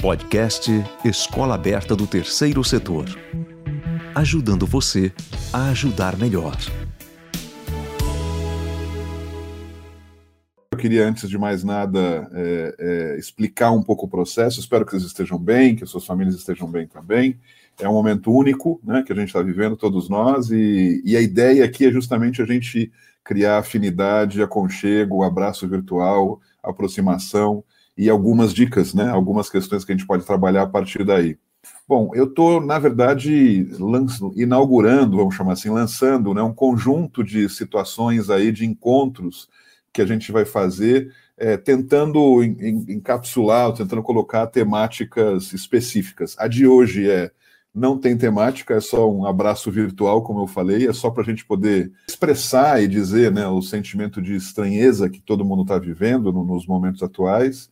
Podcast Escola Aberta do Terceiro Setor. Ajudando você a ajudar melhor. Eu queria, antes de mais nada, é, é, explicar um pouco o processo. Espero que vocês estejam bem, que suas famílias estejam bem também. É um momento único né, que a gente está vivendo, todos nós, e, e a ideia aqui é justamente a gente criar afinidade, aconchego, abraço virtual, aproximação e algumas dicas, né? Algumas questões que a gente pode trabalhar a partir daí. Bom, eu estou, na verdade, inaugurando, vamos chamar assim, lançando né, um conjunto de situações aí, de encontros que a gente vai fazer, é, tentando encapsular, tentando colocar temáticas específicas. A de hoje é não tem temática, é só um abraço virtual, como eu falei, é só para a gente poder expressar e dizer né, o sentimento de estranheza que todo mundo está vivendo no, nos momentos atuais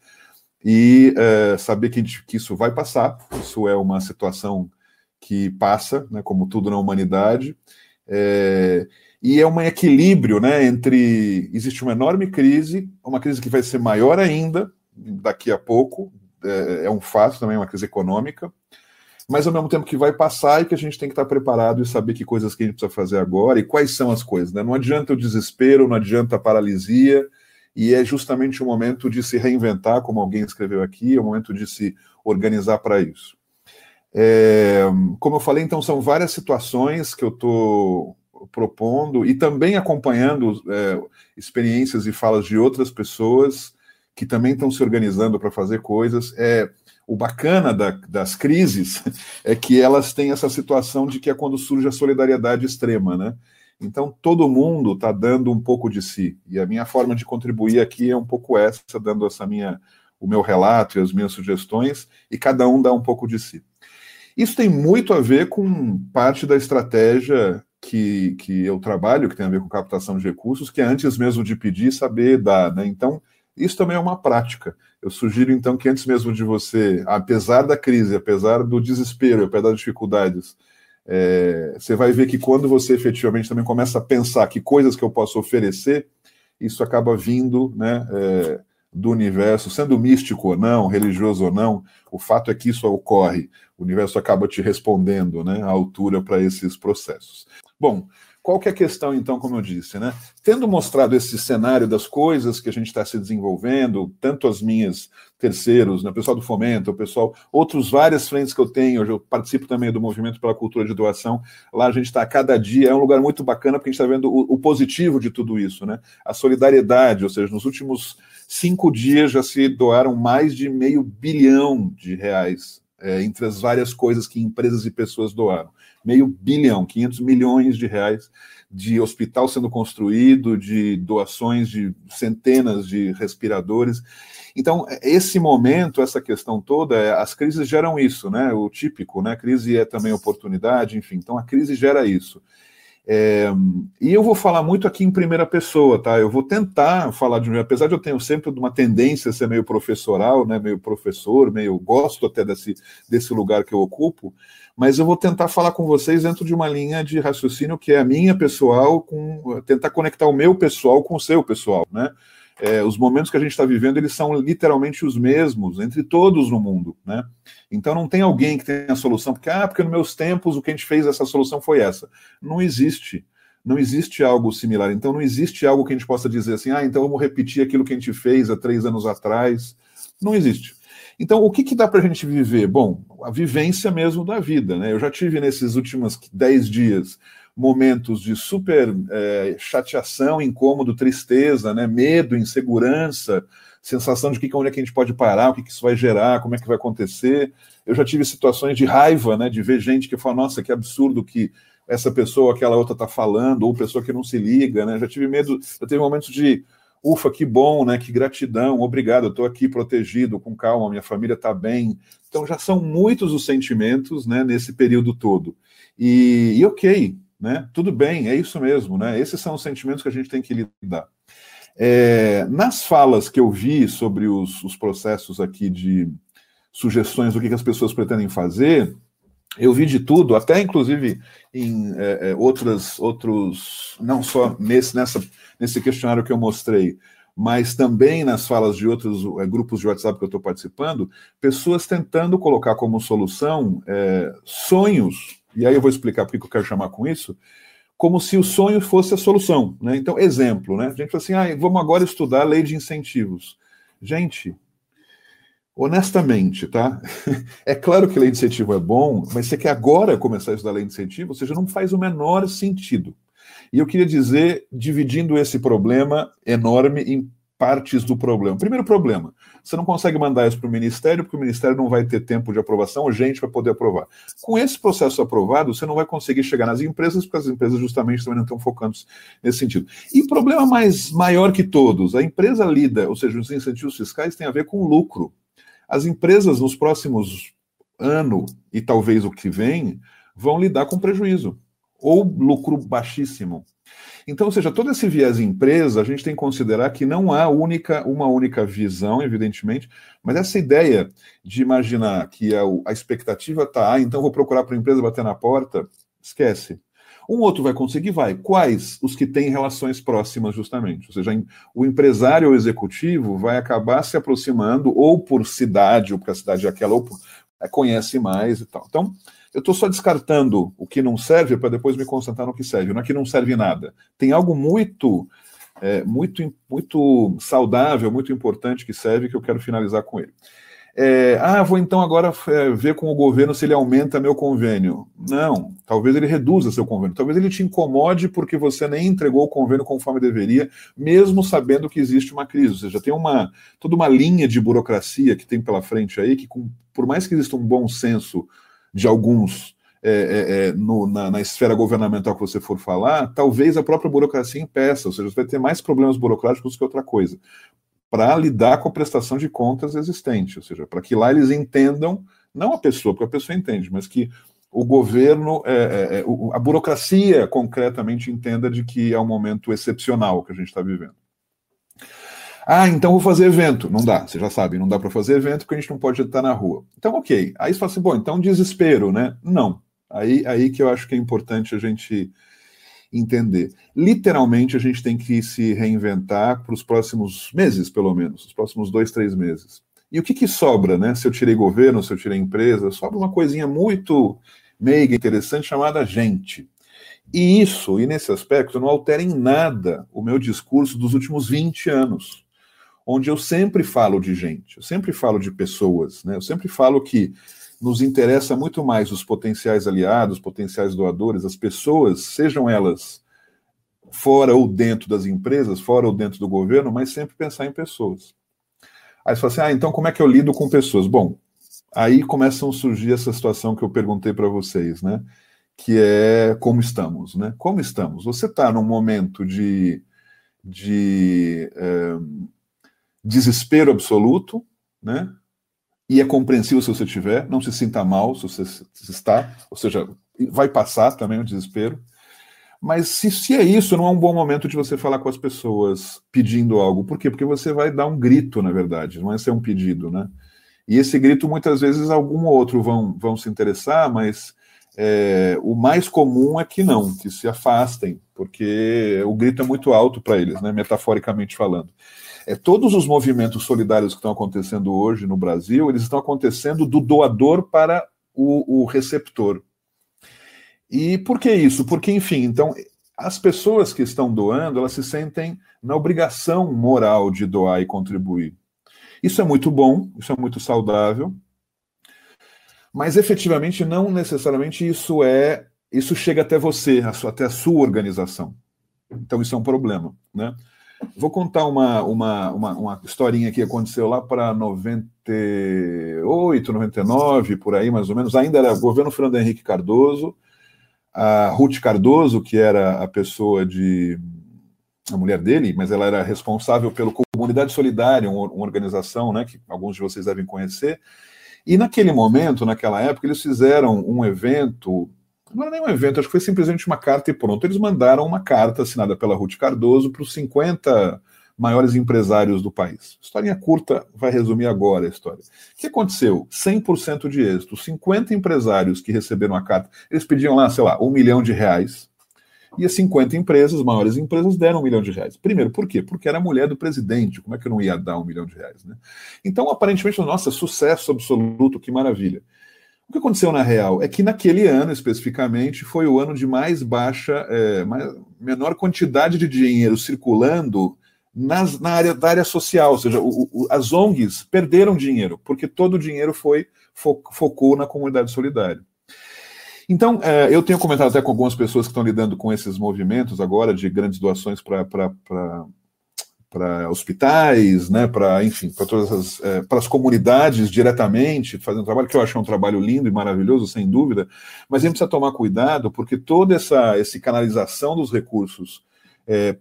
e é, saber que, que, isso vai passar, isso é uma situação que passa, né, como tudo na humanidade, é, e é um equilíbrio né, entre. Existe uma enorme crise, uma crise que vai ser maior ainda daqui a pouco, é, é um fato também, uma crise econômica, mas ao mesmo tempo que vai passar e que a gente tem que estar preparado e saber que coisas que a gente precisa fazer agora e quais são as coisas. Né? Não adianta o desespero, não adianta a paralisia, e é justamente o momento de se reinventar, como alguém escreveu aqui, é o momento de se organizar para isso. É, como eu falei, então, são várias situações que eu estou propondo e também acompanhando é, experiências e falas de outras pessoas que também estão se organizando para fazer coisas. É, o bacana da, das crises é que elas têm essa situação de que é quando surge a solidariedade extrema, né? Então, todo mundo está dando um pouco de si. E a minha forma de contribuir aqui é um pouco essa, dando essa minha, o meu relato e as minhas sugestões, e cada um dá um pouco de si. Isso tem muito a ver com parte da estratégia que, que eu trabalho, que tem a ver com captação de recursos, que é antes mesmo de pedir, saber dar. Né? Então, isso também é uma prática. Eu sugiro, então, que antes mesmo de você, apesar da crise, apesar do desespero, apesar das dificuldades, é, você vai ver que quando você efetivamente também começa a pensar que coisas que eu posso oferecer, isso acaba vindo né, é, do universo, sendo místico ou não, religioso ou não, o fato é que isso ocorre. O universo acaba te respondendo né, à altura para esses processos. Bom, qual que é a questão, então, como eu disse, né? Tendo mostrado esse cenário das coisas que a gente está se desenvolvendo, tanto as minhas terceiros, né, o pessoal do Fomento, o pessoal, outros várias frentes que eu tenho, hoje eu participo também do Movimento pela Cultura de Doação, lá a gente está cada dia, é um lugar muito bacana porque a gente está vendo o, o, positivo de tudo isso, né? A solidariedade, ou seja, nos últimos cinco dias já se doaram mais de meio bilhão de reais é, entre as várias coisas que empresas e pessoas doaram meio bilhão, 500 milhões de reais de hospital sendo construído, de doações de centenas de respiradores. Então, esse momento, essa questão toda, é, as crises geram isso, né? O típico, né? A crise é também oportunidade, enfim. Então, a crise gera isso. É, e eu vou falar muito aqui em primeira pessoa, tá? Eu vou tentar falar de mim, apesar de eu ter sempre uma tendência a ser meio professoral, né? Meio professor, meio gosto até desse, desse lugar que eu ocupo mas eu vou tentar falar com vocês dentro de uma linha de raciocínio que é a minha pessoal, com tentar conectar o meu pessoal com o seu pessoal, né? É, os momentos que a gente está vivendo, eles são literalmente os mesmos entre todos no mundo, né? Então não tem alguém que tenha a solução, porque, ah, porque nos meus tempos o que a gente fez, essa solução foi essa. Não existe. Não existe algo similar. Então não existe algo que a gente possa dizer assim, ah, então vamos repetir aquilo que a gente fez há três anos atrás. Não existe. Então, o que, que dá para a gente viver? Bom, a vivência mesmo da vida. Né? Eu já tive nesses últimos dez dias momentos de super é, chateação, incômodo, tristeza, né? medo, insegurança, sensação de que onde é que a gente pode parar, o que, que isso vai gerar, como é que vai acontecer. Eu já tive situações de raiva, né? de ver gente que fala, nossa, que absurdo que essa pessoa, aquela outra está falando, ou pessoa que não se liga, né? Já tive medo, eu tive momentos de ufa, que bom, né? Que gratidão, obrigado, eu estou aqui protegido, com calma, minha família está bem. Então já são muitos os sentimentos, né? Nesse período todo. E, e ok, né? Tudo bem, é isso mesmo, né? Esses são os sentimentos que a gente tem que lidar. É, nas falas que eu vi sobre os, os processos aqui de sugestões do que, que as pessoas pretendem fazer, eu vi de tudo, até inclusive em é, é outras, outros, não só nesse, nessa, nesse questionário que eu mostrei, mas também nas falas de outros é, grupos de WhatsApp que eu estou participando, pessoas tentando colocar como solução é, sonhos, e aí eu vou explicar por que eu quero chamar com isso, como se o sonho fosse a solução. Né? Então, exemplo, né? a gente fala assim, ah, vamos agora estudar a lei de incentivos. Gente, honestamente, tá? É claro que lei de incentivo é bom, mas você quer agora começar a estudar lei de incentivo, ou seja, não faz o menor sentido. E eu queria dizer, dividindo esse problema enorme em partes do problema. Primeiro problema, você não consegue mandar isso para o Ministério, porque o Ministério não vai ter tempo de aprovação gente para poder aprovar. Com esse processo aprovado, você não vai conseguir chegar nas empresas, porque as empresas justamente também não estão focando nesse sentido. E problema mais maior que todos, a empresa lida, ou seja, os incentivos fiscais têm a ver com lucro. As empresas nos próximos ano e talvez o que vem vão lidar com prejuízo ou lucro baixíssimo. Então, ou seja, todo esse viés empresa, a gente tem que considerar que não há única, uma única visão, evidentemente, mas essa ideia de imaginar que a, a expectativa está, ah, então vou procurar para a empresa bater na porta, esquece. Um outro vai conseguir, vai. Quais? Os que têm relações próximas, justamente. Ou seja, o empresário ou executivo vai acabar se aproximando, ou por cidade, ou porque a cidade é aquela, ou por, é, conhece mais e tal. Então, eu estou só descartando o que não serve para depois me concentrar no que serve. Não é que não serve nada. Tem algo muito, é, muito, muito saudável, muito importante que serve que eu quero finalizar com ele. É, ah, vou então agora é, ver com o governo se ele aumenta meu convênio. Não, talvez ele reduza seu convênio. Talvez ele te incomode porque você nem entregou o convênio conforme deveria, mesmo sabendo que existe uma crise. Ou seja, tem uma toda uma linha de burocracia que tem pela frente aí que, com, por mais que exista um bom senso de alguns é, é, é, no, na, na, esfera governamental que você for falar, talvez a própria burocracia impeça, ou seja, você vai ter mais problemas burocráticos que outra coisa, para lidar com a prestação de contas existente, ou seja, para que lá eles entendam, não a pessoa, porque a pessoa entende, mas que o governo, é, é, é a burocracia concretamente entenda de que é um momento excepcional que a gente está vivendo. Ah, então vou fazer evento. Não dá, você já sabe, não dá para fazer evento porque a gente não pode estar na rua. Então, ok. Aí você fala assim, bom, então desespero, né? Não. Aí, aí que eu acho que é importante a gente entender. Literalmente, a gente tem que se reinventar para os próximos meses, pelo menos, os próximos dois, três meses. E o que, que sobra, né? Se eu tirei governo, se eu tirei empresa, sobra uma coisinha muito meiga, interessante, chamada gente. E isso, e nesse aspecto, não altera em nada o meu discurso dos últimos 20 anos onde eu sempre falo de gente, eu sempre falo de pessoas, né? Eu sempre falo que nos interessa muito mais os potenciais aliados, potenciais doadores, as pessoas, sejam elas fora ou dentro das empresas, fora ou dentro do governo, mas sempre pensar em pessoas. Aí você fala assim: ah, então como é que eu lido com pessoas? Bom, aí começam a surgir essa situação que eu perguntei para vocês, né? Que é como estamos, né? Como estamos? Você está num momento de, de é, desespero absoluto, né? E é compreensível se você tiver, não se sinta mal se você está, ou seja, vai passar também o desespero. Mas se, se é isso, não é um bom momento de você falar com as pessoas pedindo algo. Por quê? Porque você vai dar um grito, na verdade, não é ser um pedido, né? E esse grito, muitas vezes, algum ou outro vão, vão se interessar, mas é, o mais comum é que não, que se afastem, porque o grito é muito alto para eles, né, metaforicamente falando. É, todos os movimentos solidários que estão acontecendo hoje no Brasil, eles estão acontecendo do doador para o, o receptor. E por que isso? Porque, enfim, então, as pessoas que estão doando, elas se sentem na obrigação moral de doar e contribuir. Isso é muito bom, isso é muito saudável, mas efetivamente não necessariamente isso é, isso chega até você, até a sua organização. Então isso é um problema, né? Vou contar uma, uma, uma, uma historinha que aconteceu lá para 98, 99, por aí mais ou menos. Ainda era governo Fernando Henrique Cardoso. A Ruth Cardoso, que era a pessoa de. a mulher dele, mas ela era responsável pela Comunidade Solidária, uma, uma organização né, que alguns de vocês devem conhecer. E naquele momento, naquela época, eles fizeram um evento não era nem um evento, acho que foi simplesmente uma carta e pronto. Eles mandaram uma carta assinada pela Ruth Cardoso para os 50 maiores empresários do país. Historinha curta, vai resumir agora a história. O que aconteceu? 100% de êxito. 50 empresários que receberam a carta, eles pediam lá, sei lá, um milhão de reais. E as 50 empresas, maiores empresas, deram um milhão de reais. Primeiro, por quê? Porque era a mulher do presidente. Como é que eu não ia dar um milhão de reais? Né? Então, aparentemente, nossa, sucesso absoluto, que maravilha. O que aconteceu na real é que naquele ano, especificamente, foi o ano de mais baixa, é, mais, menor quantidade de dinheiro circulando nas, na área da área social, ou seja, o, o, as ONGs perderam dinheiro, porque todo o dinheiro foi fo, focou na comunidade solidária. Então, é, eu tenho comentado até com algumas pessoas que estão lidando com esses movimentos agora de grandes doações para para hospitais, né, para enfim, para todas as é, para as comunidades diretamente, fazendo um trabalho que eu acho um trabalho lindo e maravilhoso, sem dúvida, mas a gente precisa tomar cuidado porque toda essa, essa canalização dos recursos é,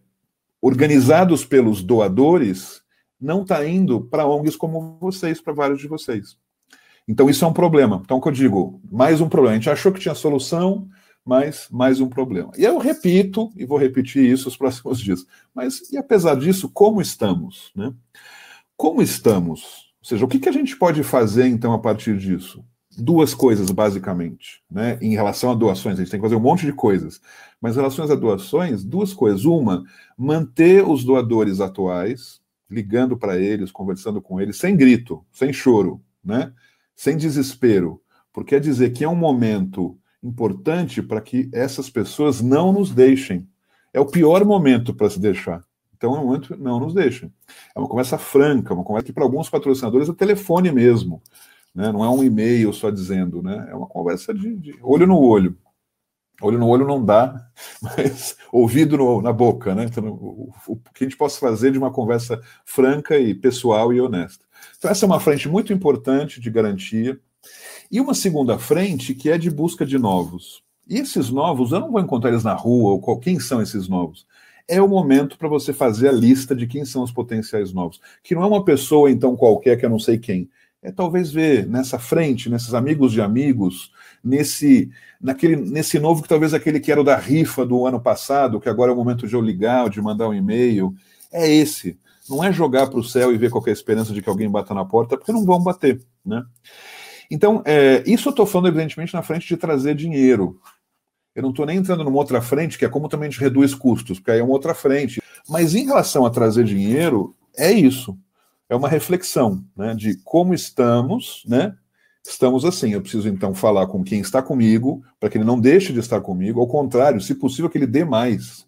organizados pelos doadores não está indo para ONGs como vocês, para vários de vocês. Então isso é um problema. Então, o que eu digo, mais um problema. A gente achou que tinha solução, mas mais um problema. E eu repito, e vou repetir isso os próximos dias, mas e apesar disso, como estamos? Né? Como estamos? Ou seja, o que, que a gente pode fazer então a partir disso? Duas coisas, basicamente, né? Em relação a doações, a gente tem que fazer um monte de coisas. Mas em relação a doações, duas coisas. Uma, manter os doadores atuais, ligando para eles, conversando com eles, sem grito, sem choro, né? Sem desespero. Porque é dizer que é um momento importante para que essas pessoas não nos deixem. É o pior momento para se deixar. Então é um momento não nos deixem. É uma conversa franca, uma conversa que para alguns patrocinadores é telefone mesmo. Né? Não é um e-mail só dizendo, né? É uma conversa de, de olho no olho. Olho no olho não dá, mas ouvido no, na boca, né? Então, o, o, que a gente possa fazer de uma conversa franca e pessoal e honesta. Então, essa é uma frente muito importante de garantia. E uma segunda frente que é de busca de novos. E esses novos, eu não vou encontrar eles na rua, ou qual, quem são esses novos? É o momento para você fazer a lista de quem são os potenciais novos. Que não é uma pessoa, então, qualquer que eu não sei quem. É talvez ver nessa frente, nesses amigos de amigos, nesse naquele nesse novo que talvez aquele que era o da rifa do ano passado, que agora é o momento de eu ligar, de mandar um e-mail. É esse. Não é jogar para o céu e ver qualquer esperança de que alguém bata na porta, porque não vão bater, né? Então, é, isso eu estou falando, evidentemente, na frente de trazer dinheiro. Eu não estou nem entrando numa outra frente, que é como também a gente reduz custos, porque aí é uma outra frente. Mas em relação a trazer dinheiro, é isso. É uma reflexão né, de como estamos, né? Estamos assim. Eu preciso então falar com quem está comigo, para que ele não deixe de estar comigo. Ao contrário, se possível, que ele dê mais.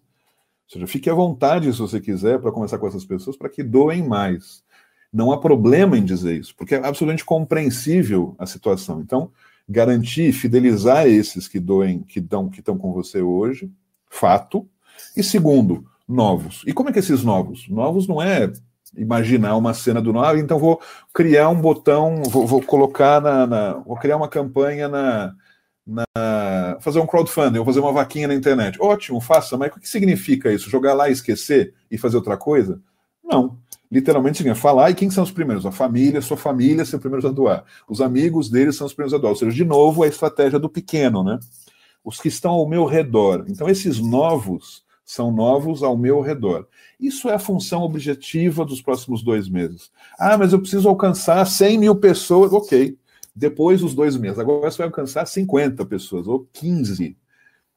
Ou seja, fique à vontade, se você quiser, para conversar com essas pessoas, para que doem mais. Não há problema em dizer isso, porque é absolutamente compreensível a situação. Então, garantir, fidelizar esses que doem, que dão, que estão com você hoje, fato. E segundo, novos. E como é que esses novos? Novos não é imaginar uma cena do novo, ah, então vou criar um botão, vou, vou colocar na, na, vou criar uma campanha na, na fazer um crowdfunding, vou fazer uma vaquinha na internet. Ótimo, faça, mas o que significa isso? Jogar lá e esquecer e fazer outra coisa? Não literalmente significa falar, e quem são os primeiros? A família, sua família são os primeiros a doar. Os amigos deles são os primeiros a doar. Ou seja, de novo, a estratégia do pequeno, né? Os que estão ao meu redor. Então, esses novos são novos ao meu redor. Isso é a função objetiva dos próximos dois meses. Ah, mas eu preciso alcançar 100 mil pessoas. Ok. Depois dos dois meses. Agora você vai alcançar 50 pessoas, ou 15.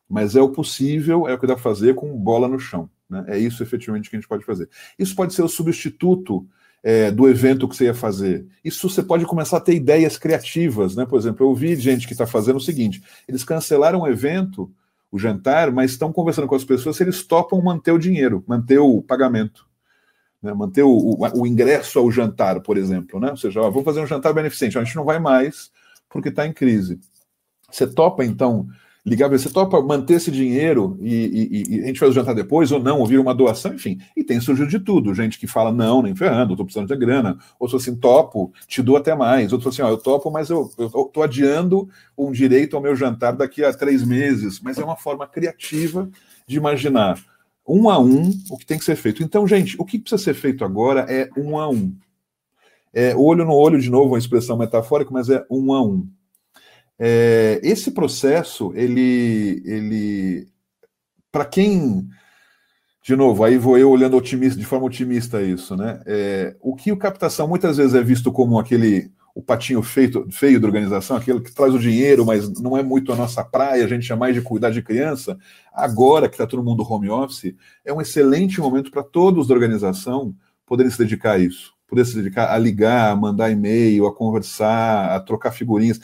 Mas é o possível, é o que dá para fazer com bola no chão. Né? É isso efetivamente que a gente pode fazer. Isso pode ser o substituto é, do evento que você ia fazer. Isso você pode começar a ter ideias criativas. Né? Por exemplo, eu ouvi gente que está fazendo o seguinte: eles cancelaram o evento, o jantar, mas estão conversando com as pessoas se eles topam manter o dinheiro, manter o pagamento. Né, manter o, o, o, ingresso ao jantar, por exemplo, né? Ou seja, ó, vamos fazer um jantar beneficente, a gente não vai mais porque está em crise. Você topa, então, ligar você topa manter esse dinheiro e, e, e, a gente faz o jantar depois ou não, ouvir uma doação, enfim. E tem surgido de tudo. Gente que fala, não, nem ferrando, estou precisando de grana. Outros assim, topo, te dou até mais. Outros assim, ó, eu topo, mas eu estou adiando um direito ao meu jantar daqui a três meses. Mas é uma forma criativa de imaginar um a um o que tem que ser feito. Então, gente, o que precisa ser feito agora é um a um. É olho no olho, de novo, uma expressão metafórica, mas é um a um. É, esse processo, ele, ele para quem, de novo, aí vou eu olhando otimista, de forma otimista isso, né? É, o que o captação muitas vezes é visto como aquele o patinho feito, feio da organização, aquele que traz o dinheiro, mas não é muito a nossa praia, a gente é mais de cuidar de criança. Agora que está todo mundo home office, é um excelente momento para todos da organização poderem se dedicar a isso, poder se dedicar a ligar, a mandar e-mail, a conversar, a trocar figurinhas.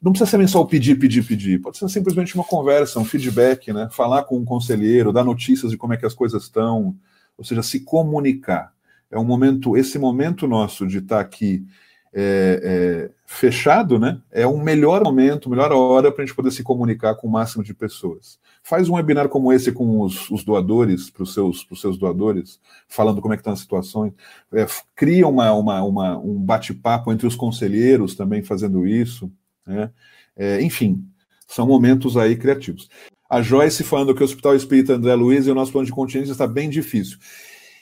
Não precisa ser só o pedir, pedir, pedir. Pode ser simplesmente uma conversa, um feedback, né? Falar com um conselheiro, dar notícias de como é que as coisas estão, ou seja, se comunicar. É um momento, esse momento nosso de estar tá aqui é, é, fechado, né? É um melhor momento, melhor hora para a gente poder se comunicar com o máximo de pessoas. Faz um webinar como esse com os, os doadores, para os seus, seus doadores, falando como é que estão as situações. É, cria uma, uma, uma um bate-papo entre os conselheiros também fazendo isso. Né? É, enfim, são momentos aí criativos. A Joyce falando que o Hospital Espírita André Luiz e o nosso plano de contingência está bem difícil.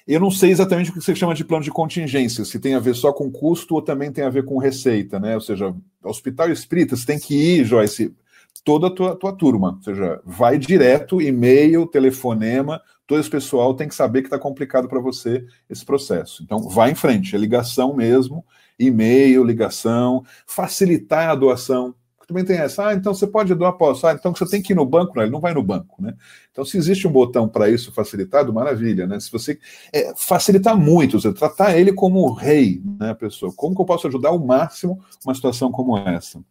Eu não sei exatamente o que você chama de plano de contingência, se tem a ver só com custo ou também tem a ver com receita, né? Ou seja, Hospital Espírita, você tem que ir, Joyce, toda a tua, tua turma. Ou seja, vai direto, e-mail, telefonema, todo esse pessoal tem que saber que está complicado para você esse processo. Então, vai em frente, é ligação mesmo, e-mail, ligação, facilitar a doação também tem essa, ah, então você pode doar, posso, ah, então você tem que ir no banco, não, ele não vai no banco, né? Então, se existe um botão para isso facilitado, maravilha, né? Se você é, facilitar muito, você tratar ele como rei, né, pessoa, como que eu posso ajudar ao máximo uma situação como essa?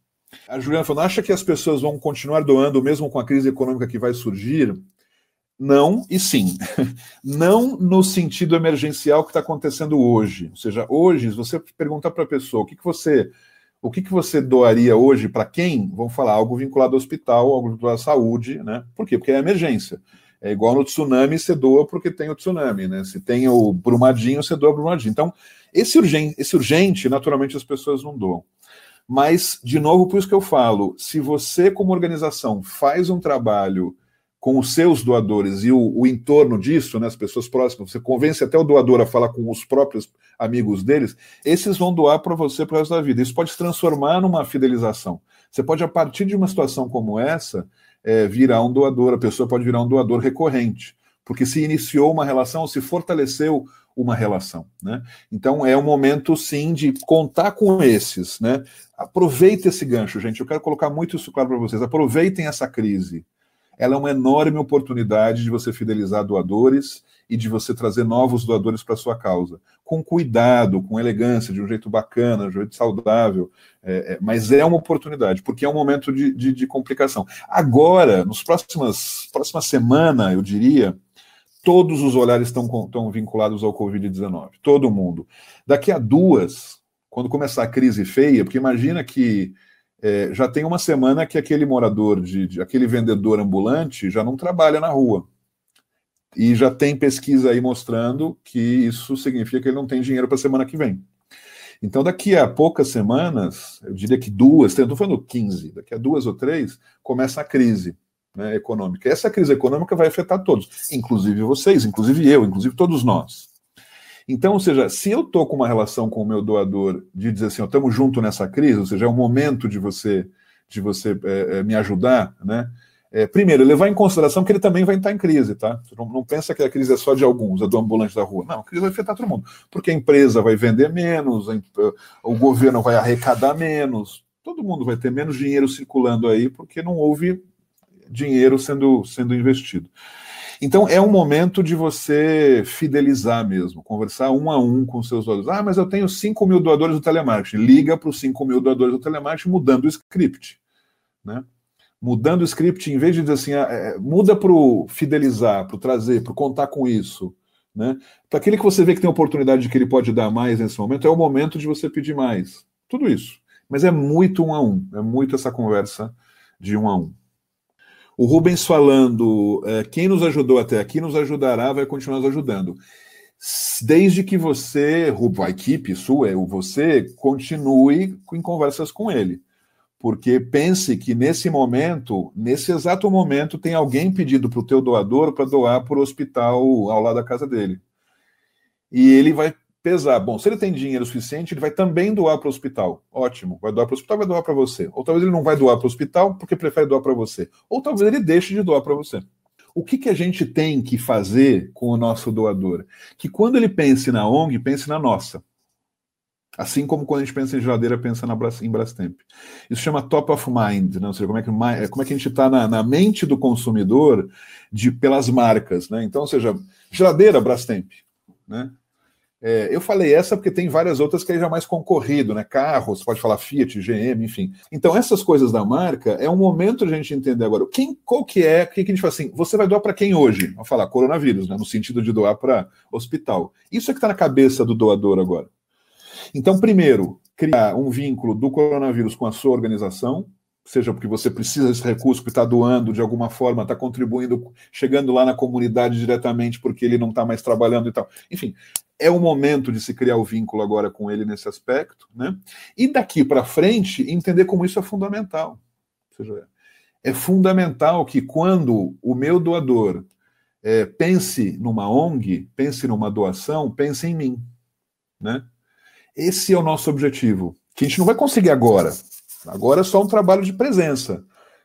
A Juliana falou, acha que as pessoas vão continuar doando mesmo com a crise econômica que vai surgir? Não e sim. Não no sentido emergencial que está acontecendo hoje. Ou seja, hoje, se você perguntar para a pessoa o que, que você o que, que você doaria hoje para quem? Vamos falar algo vinculado ao hospital, algo vinculado à saúde, né? Por quê? Porque é emergência. É igual no tsunami, você doa porque tem o tsunami, né? Se tem o brumadinho, você doa o brumadinho. Então, esse urgente, esse urgente, naturalmente as pessoas não doam. Mas, de novo, por isso que eu falo, se você, como organização, faz um trabalho com os seus doadores e o, o, entorno disso, né, as pessoas próximas, você convence até o doador a falar com os próprios amigos deles, esses vão doar para você para o resto da vida. Isso pode se transformar numa fidelização. Você pode, a partir de uma situação como essa, é, virar um doador, a pessoa pode virar um doador recorrente, porque se iniciou uma relação, se fortaleceu uma relação. Né? Então é um momento, sim, de contar com esses. Né? Aproveite esse gancho, gente. Eu quero colocar muito isso claro para vocês. Aproveitem essa crise ela é uma enorme oportunidade de você fidelizar doadores e de você trazer novos doadores para sua causa, com cuidado, com elegância, de um jeito bacana, de um jeito saudável, é, é, mas é uma oportunidade, porque é um momento de, de, de complicação. Agora, nos próximas próxima semana, eu diria, todos os olhares estão, estão vinculados ao Covid-19, todo mundo. Daqui a duas, quando começar a crise feia, porque imagina que é, já tem uma semana que aquele morador, de, de, aquele vendedor ambulante já não trabalha na rua. E já tem pesquisa aí mostrando que isso significa que ele não tem dinheiro para a semana que vem. Então, daqui a poucas semanas, eu diria que duas, estou falando 15, daqui a duas ou três, começa a crise né, econômica. Essa crise econômica vai afetar todos, inclusive vocês, inclusive eu, inclusive todos nós. Então, ou seja, se eu estou com uma relação com o meu doador de dizer assim, estamos junto nessa crise, ou seja, é o momento de você de você é, me ajudar, né? É, primeiro, levar em consideração que ele também vai estar em crise, tá? Não, não, pensa que a crise é só de alguns, é do ambulante da rua. Não, a crise vai afetar todo mundo. Porque a empresa vai vender menos, a, o governo vai arrecadar menos, todo mundo vai ter menos dinheiro circulando aí, porque não houve dinheiro sendo, sendo investido. Então é um momento de você fidelizar mesmo, conversar um a um com seus doadores. Ah, mas eu tenho 5 mil doadores do telemarketing. Liga para os 5 mil doadores do telemarketing mudando o script. Né? Mudando o script, em vez de dizer assim, ah, é, muda para o fidelizar, para o trazer, para o contar com isso. Né? Para aquele que você vê que tem oportunidade de que ele pode dar mais nesse momento, é o momento de você pedir mais. Tudo isso. Mas é muito um a um, é muito essa conversa de um a um. O Rubens falando, é, quem nos ajudou até aqui nos ajudará, vai continuar nos ajudando. Desde que você, a equipe sua, você, continue em conversas com ele. Porque pense que nesse momento, nesse exato momento, tem alguém pedido para o teu doador para doar para o hospital ao lado da casa dele. E ele vai pesar. Bom, se ele tem dinheiro suficiente, ele vai também doar para o hospital. Ótimo. Vai doar para o hospital, vai doar para você. Ou talvez ele não vai doar para o hospital porque prefere doar para você. Ou talvez ele deixe de doar para você. O que, que a gente tem que fazer com o nosso doador? Que quando ele pense na ONG, pense na nossa. Assim como quando a gente pensa em geladeira, pensa na, em Brastemp. Isso chama top of mind, né? ou seja, como é que, como é que a gente está na, na, mente do consumidor de, pelas marcas. Né? Então, ou seja, geladeira, Brastemp. Né? É, eu falei essa porque tem várias outras que aí já mais concorrido, né? Carros, pode falar Fiat, GM, enfim. Então, essas coisas da marca é um momento de a gente entender agora quem, qual que é, o que, que a gente fala assim, você vai doar para quem hoje? Vamos falar coronavírus, né? No sentido de doar para hospital. Isso é que está na cabeça do doador agora. Então, primeiro, criar um vínculo do coronavírus com a sua organização, seja porque você precisa desse recurso que está doando de alguma forma, está contribuindo, chegando lá na comunidade diretamente porque ele não está mais trabalhando e tal. Enfim, é o momento de se criar o vínculo agora com ele nesse aspecto, né? E daqui para frente, entender como isso é fundamental. Ou seja, é fundamental que quando o meu doador é, pense numa ONG, pense numa doação, pense em mim, né? Esse é o nosso objetivo, que a gente não vai conseguir agora. Agora é só um trabalho de presença,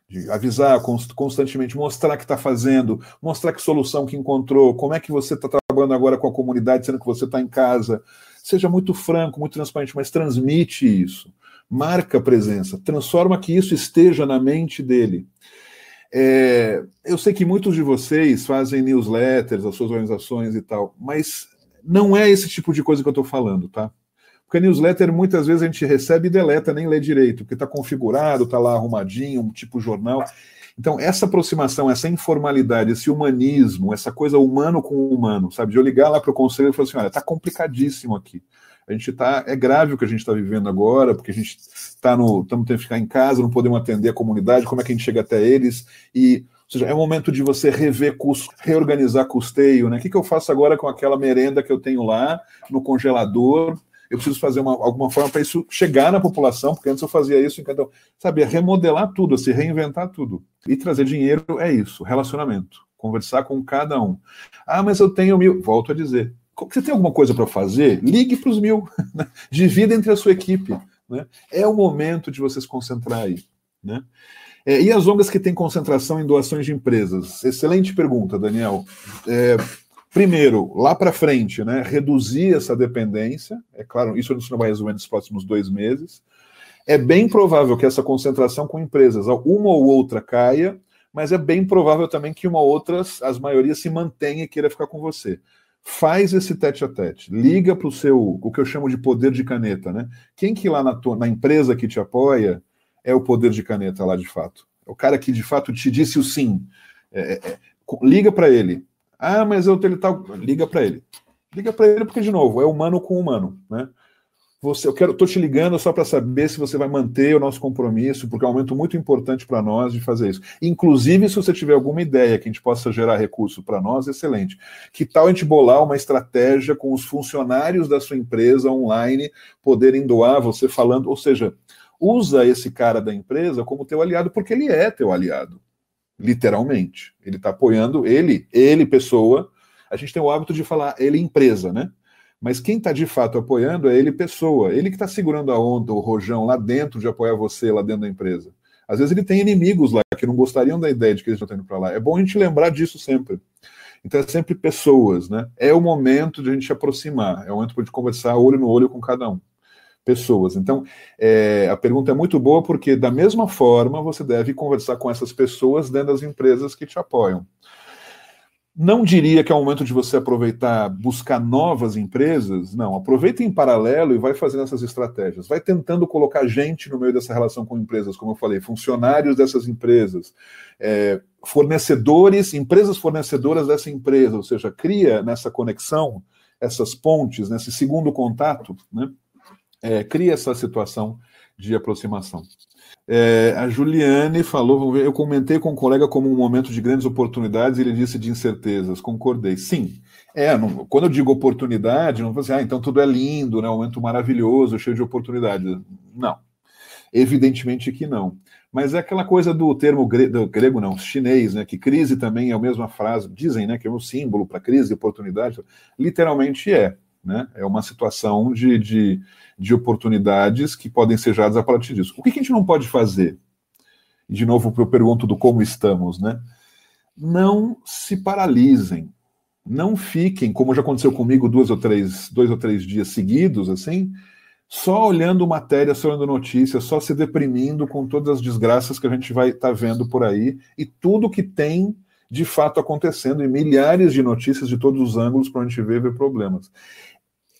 de avisar constantemente, mostrar que está fazendo, mostrar que solução que encontrou, como é que você está trabalhando agora com a comunidade, sendo que você está em casa. Seja muito franco, muito transparente, mas transmite isso. Marca presença, transforma que isso esteja na mente dele. É, eu sei que muitos de vocês fazem newsletters, as suas organizações e tal, mas não é esse tipo de coisa que eu estou falando, tá? Porque newsletter muitas vezes a gente recebe e deleta, nem lê direito, porque está configurado, está lá arrumadinho, um tipo jornal. Então, essa aproximação, essa informalidade, esse humanismo, essa coisa humano com humano, sabe? De eu ligar lá para o conselho e falar assim: olha, está complicadíssimo aqui. A gente está. É grave o que a gente está vivendo agora, porque a gente está no. Estamos tendo que ficar em casa, não podemos atender a comunidade, como é que a gente chega até eles? E ou seja, é o momento de você rever custo, reorganizar custeio, né? O que, que eu faço agora com aquela merenda que eu tenho lá no congelador? Eu preciso fazer uma, alguma forma para isso chegar na população, porque antes eu fazia isso, então, sabe, é remodelar tudo, se reinventar tudo. E trazer dinheiro é isso, relacionamento, conversar com cada um. Ah, mas eu tenho mil. Volto a dizer, você tem alguma coisa para fazer? Ligue para os mil, né? divida entre a sua equipe. Né? É o momento de você se concentrar aí. Né? É, e as ONGs que têm concentração em doações de empresas? Excelente pergunta, Daniel. É, Primeiro, lá para frente, né, reduzir essa dependência. É claro, isso não vai resolver nos próximos dois meses. É bem provável que essa concentração com empresas, uma ou outra caia, mas é bem provável também que uma ou outra, as maiorias se mantenha e queira ficar com você. Faz esse tete a tete, liga para o seu, o que eu chamo de poder de caneta, né? Quem que lá na, tua, na empresa que te apoia é o poder de caneta lá de fato? É o cara que de fato te disse o sim. É, é, é liga para ele, ah, mas eu ele tá. Liga para ele. Liga para ele porque de novo é humano com humano, né? Você, eu quero, tô te ligando só para saber se você vai manter o nosso compromisso, porque é um momento muito importante para nós de fazer isso. Inclusive, se você tiver alguma ideia que a gente possa gerar recurso para nós, excelente. Que tal a gente bolar uma estratégia com os funcionários da sua empresa online poderem doar, você falando, ou seja, usa esse cara da empresa como teu aliado, porque ele é teu aliado literalmente. Ele está apoiando ele, ele pessoa. A gente tem o hábito de falar ele empresa, né? Mas quem está de fato apoiando é ele pessoa. Ele que está segurando a onda, o rojão lá dentro de apoiar você lá dentro da empresa. Às vezes ele tem inimigos lá que não gostariam da ideia de que eles estão indo para lá. É bom a gente lembrar disso sempre. Então é sempre pessoas, né? É o momento de a gente aproximar, é o momento de conversar olho no olho com cada um pessoas. Então, é, a pergunta é muito boa porque, da mesma forma, você deve conversar com essas pessoas dentro das empresas que te apoiam. Não diria que é o momento de você aproveitar, buscar novas empresas. Não, aproveita em paralelo e vai fazendo essas estratégias. Vai tentando colocar gente no meio dessa relação com empresas, como eu falei, funcionários dessas empresas, é, fornecedores, empresas fornecedoras dessa empresa, ou seja, cria nessa conexão essas pontes, nesse segundo contato, né? É, cria essa situação de aproximação. É, a Juliane falou, eu comentei com um colega como um momento de grandes oportunidades e ele disse de incertezas. Concordei. Sim. É, não, quando eu digo oportunidade, não vou dizer, ah, então tudo é lindo, né, um momento maravilhoso, cheio de oportunidades. Não. Evidentemente que não. Mas é aquela coisa do termo grego, grego não, chinês, né, que crise também é a mesma frase, dizem, né, que é um símbolo para crise, oportunidade. Literalmente é. Né? É uma situação de, de, de oportunidades que podem ser geradas a partir disso. O que, a gente não pode fazer? De novo, eu pergunto do como estamos, né? Não se paralisem. Não fiquem, como já aconteceu comigo, duas ou três, dois ou três dias seguidos, assim, só olhando matéria, só olhando notícias, só se deprimindo com todas as desgraças que a gente vai estar tá vendo por aí e tudo que tem de fato acontecendo e milhares de notícias de todos os ângulos para a gente ver, ver problemas.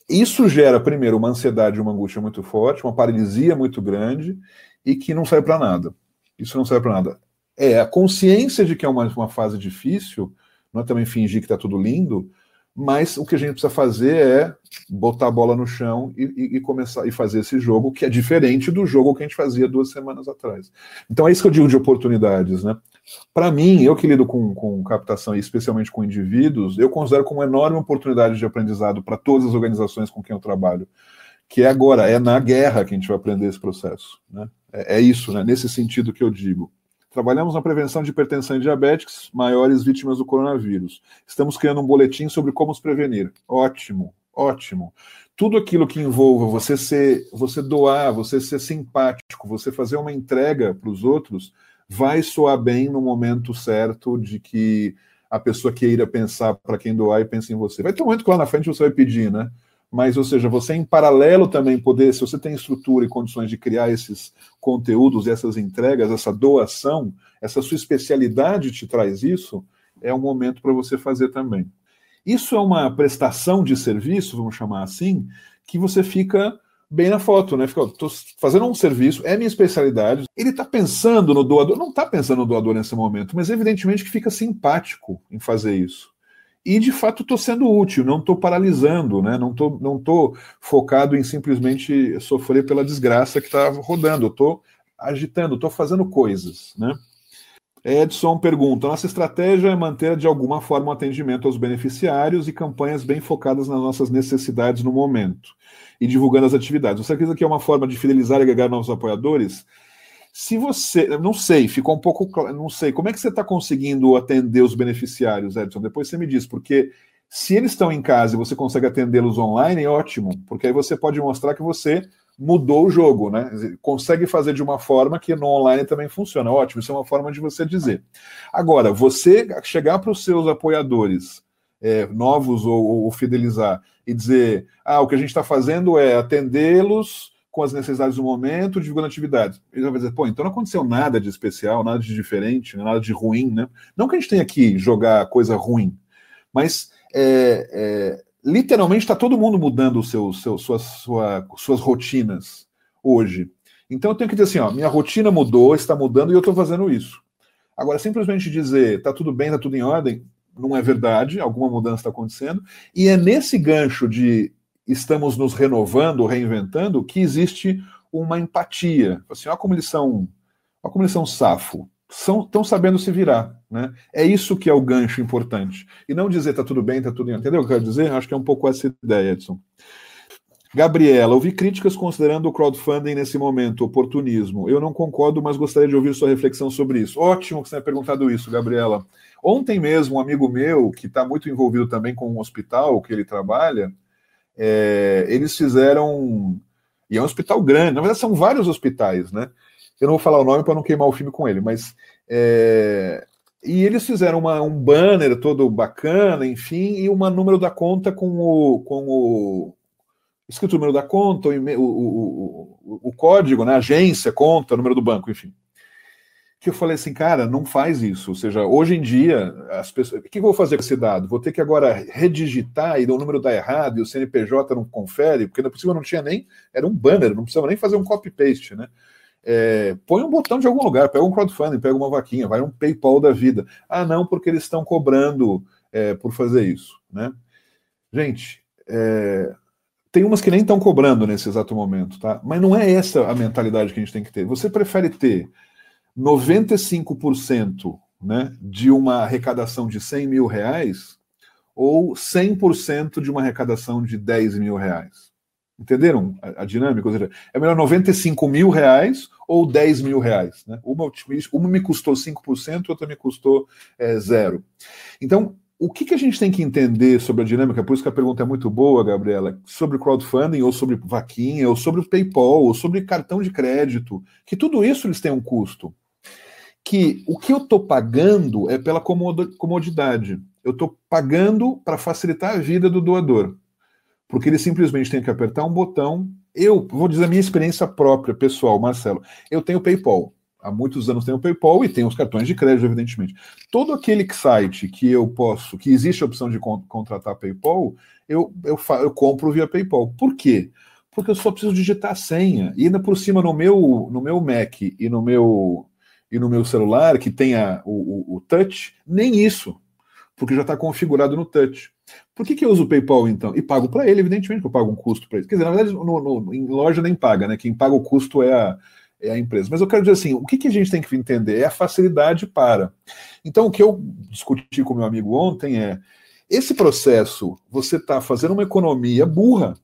Isso gera, primeiro, uma ansiedade, uma angústia muito forte, uma paralisia muito grande e que não serve para nada. Isso não serve para nada. É a consciência de que é uma, uma fase difícil, não é também fingir que está tudo lindo, mas o que a gente precisa fazer é botar a bola no chão e, e, e, começar e fazer esse jogo que é diferente do jogo que a gente fazia duas semanas atrás. Então é isso que eu digo de oportunidades, né? Para mim, eu que lido com, com captação e especialmente com indivíduos, eu considero como uma enorme oportunidade de aprendizado para todas as organizações com quem eu trabalho, que é agora, é na guerra que a gente vai aprender esse processo, né? É, é isso, né? Nesse sentido que eu digo. Trabalhamos na prevenção de hipertensão e diabetes, maiores vítimas do coronavírus. Estamos criando um boletim sobre como os prevenir. Ótimo, ótimo. Tudo aquilo que envolva você ser, você doar, você ser simpático, você fazer uma entrega para os outros, vai soar bem no momento certo de que a pessoa queira pensar para quem doar e pense em você. Vai ter um momento que lá na frente você vai pedir, né? mas, ou seja, você em paralelo também poder, se você tem estrutura e condições de criar esses conteúdos, essas entregas, essa doação, essa sua especialidade te traz isso, é um momento para você fazer também. Isso é uma prestação de serviço, vamos chamar assim, que você fica bem na foto, né? Fica, tô fazendo um serviço, é minha especialidade. Ele está pensando no doador, não está pensando no doador nesse momento, mas evidentemente que fica simpático em fazer isso e de fato estou sendo útil, não estou paralisando, né? não estou não tô focado em simplesmente sofrer pela desgraça que está rodando, estou agitando, estou fazendo coisas. Né? Edson pergunta: nossa estratégia é manter de alguma forma o atendimento aos beneficiários e campanhas bem focadas nas nossas necessidades no momento e divulgando as atividades. Você acredita que é uma forma de fidelizar e agregar novos apoiadores? Se você, não sei, ficou um pouco, não sei, como é que você está conseguindo atender os beneficiários, Edson? Depois você me diz, porque se eles estão em casa e você consegue atendê-los online, é ótimo, porque aí você pode mostrar que você mudou o jogo, né? Consegue fazer de uma forma que no online também funciona. Ótimo, isso é uma forma de você dizer. Agora, você chegar para os seus apoiadores é, novos ou, ou fidelizar e dizer: ah, o que a gente está fazendo é atendê-los com as necessidades do momento, divulgando atividades. Ele vai dizer, pô, então não aconteceu nada de especial, nada de diferente, né, nada de ruim, né? Não que a gente tenha que jogar coisa ruim, mas é, é, literalmente está todo mundo mudando seu, seu, suas, sua, suas rotinas hoje. Então eu tenho que dizer assim, ó, minha rotina mudou, está mudando e eu estou fazendo isso. Agora, simplesmente dizer, está tudo bem, está tudo em ordem, não é verdade, alguma mudança está acontecendo, e é nesse gancho de estamos nos renovando, reinventando, que existe uma empatia. Assim, olha como eles são, olha como eles são safo. Estão sabendo se virar. Né? É isso que é o gancho importante. E não dizer tá tudo bem, tá tudo bem. Entendeu o que eu quero dizer? Acho que é um pouco essa ideia, Edson. Gabriela, ouvi críticas considerando o crowdfunding nesse momento, oportunismo. Eu não concordo, mas gostaria de ouvir sua reflexão sobre isso. Ótimo que você tenha perguntado isso, Gabriela. Ontem mesmo, um amigo meu, que está muito envolvido também com um hospital que ele trabalha, é, eles fizeram. E é um hospital grande, na verdade são vários hospitais, né? Eu não vou falar o nome para não queimar o filme com ele, mas. É, e eles fizeram uma, um banner todo bacana, enfim, e um número da conta com o, com o escrito o número da conta, o, o, o, o código, né, agência, conta, número do banco, enfim que eu falei assim, cara, não faz isso. Ou seja, hoje em dia, as pessoas. O que eu vou fazer com esse dado? Vou ter que agora redigitar e o número dá errado e o CNPJ não confere, porque na possível não tinha nem. Era um banner, não precisava nem fazer um copy-paste, né? É, põe um botão de algum lugar, pega um crowdfunding, pega uma vaquinha, vai um PayPal da vida. Ah, não, porque eles estão cobrando é, por fazer isso, né? Gente, é, tem umas que nem estão cobrando nesse exato momento, tá? Mas não é essa a mentalidade que a gente tem que ter. Você prefere ter 95% né, de uma arrecadação de 100 mil reais ou 100% de uma arrecadação de 10 mil reais. Entenderam a, dinâmica? Ou seja, é melhor 95 mil reais ou 10 mil reais. Né? Uma, uma me custou 5%, outra me custou é, zero. Então, o que, que, a gente tem que entender sobre a dinâmica? Por isso que a pergunta é muito boa, Gabriela, sobre crowdfunding, ou sobre vaquinha, ou sobre PayPal, ou sobre cartão de crédito, que tudo isso eles têm um custo que o que eu estou pagando é pela comodidade. Eu estou pagando para facilitar a vida do doador. Porque ele simplesmente tem que apertar um botão, Eu vou dizer a minha experiência própria, pessoal, Marcelo. Eu tenho PayPal. Há muitos anos tenho PayPal e tenho os cartões de crédito, evidentemente. Todo aquele site que eu posso, que existe a opção de contratar PayPal, eu, eu, eu compro via PayPal. Por quê? Porque eu só preciso digitar a senha. E ainda por cima, no meu, no meu Mac e no meu, e no meu celular, que tenha o, o, o touch, nem isso. Porque já está configurado no touch. Por que, que eu uso o PayPal então? E pago para ele, evidentemente que eu pago um custo para ele. Quer dizer, na verdade, no, no, em loja nem paga, né? Quem paga o custo é a, é a empresa. Mas eu quero dizer assim: o que, que a gente tem que entender é a facilidade para. Então, o que eu discuti com meu amigo ontem é esse processo, você está fazendo uma economia burra,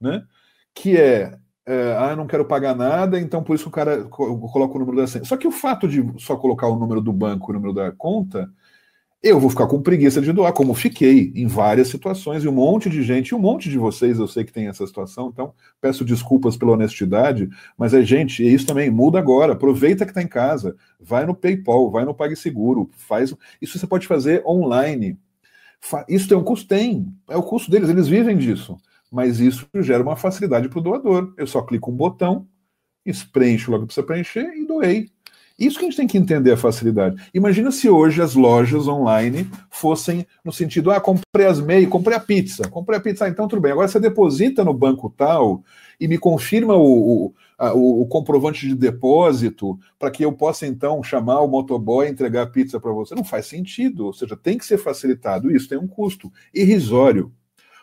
né? Que é, é, ah, não quero pagar nada, então por isso o cara coloca o número da senha. Só que o fato de só colocar o número do banco e o número da conta eu vou ficar com preguiça de doar, como fiquei em várias situações, e um monte de gente, e um monte de vocês, eu sei que tem essa situação, então peço desculpas pela honestidade, mas é gente, e isso também muda agora, aproveita que está em casa, vai no PayPal, vai no PagSeguro, faz. Isso você pode fazer online. Isso tem um custo? Tem, é o custo deles, eles vivem disso. Mas isso gera uma facilidade para o doador. Eu só clico um botão, preencho logo que precisa preencher e doei. Isso que a gente tem que entender a facilidade. Imagina se hoje as lojas online fossem no sentido, ah, comprei as meias, comprei a pizza, comprei a pizza, ah, então tudo bem. Agora você deposita no banco tal e me confirma o, o, a, o comprovante de depósito para que eu possa então chamar o motoboy e entregar a pizza para você. Não faz sentido. Ou seja, tem que ser facilitado. Isso tem um custo irrisório.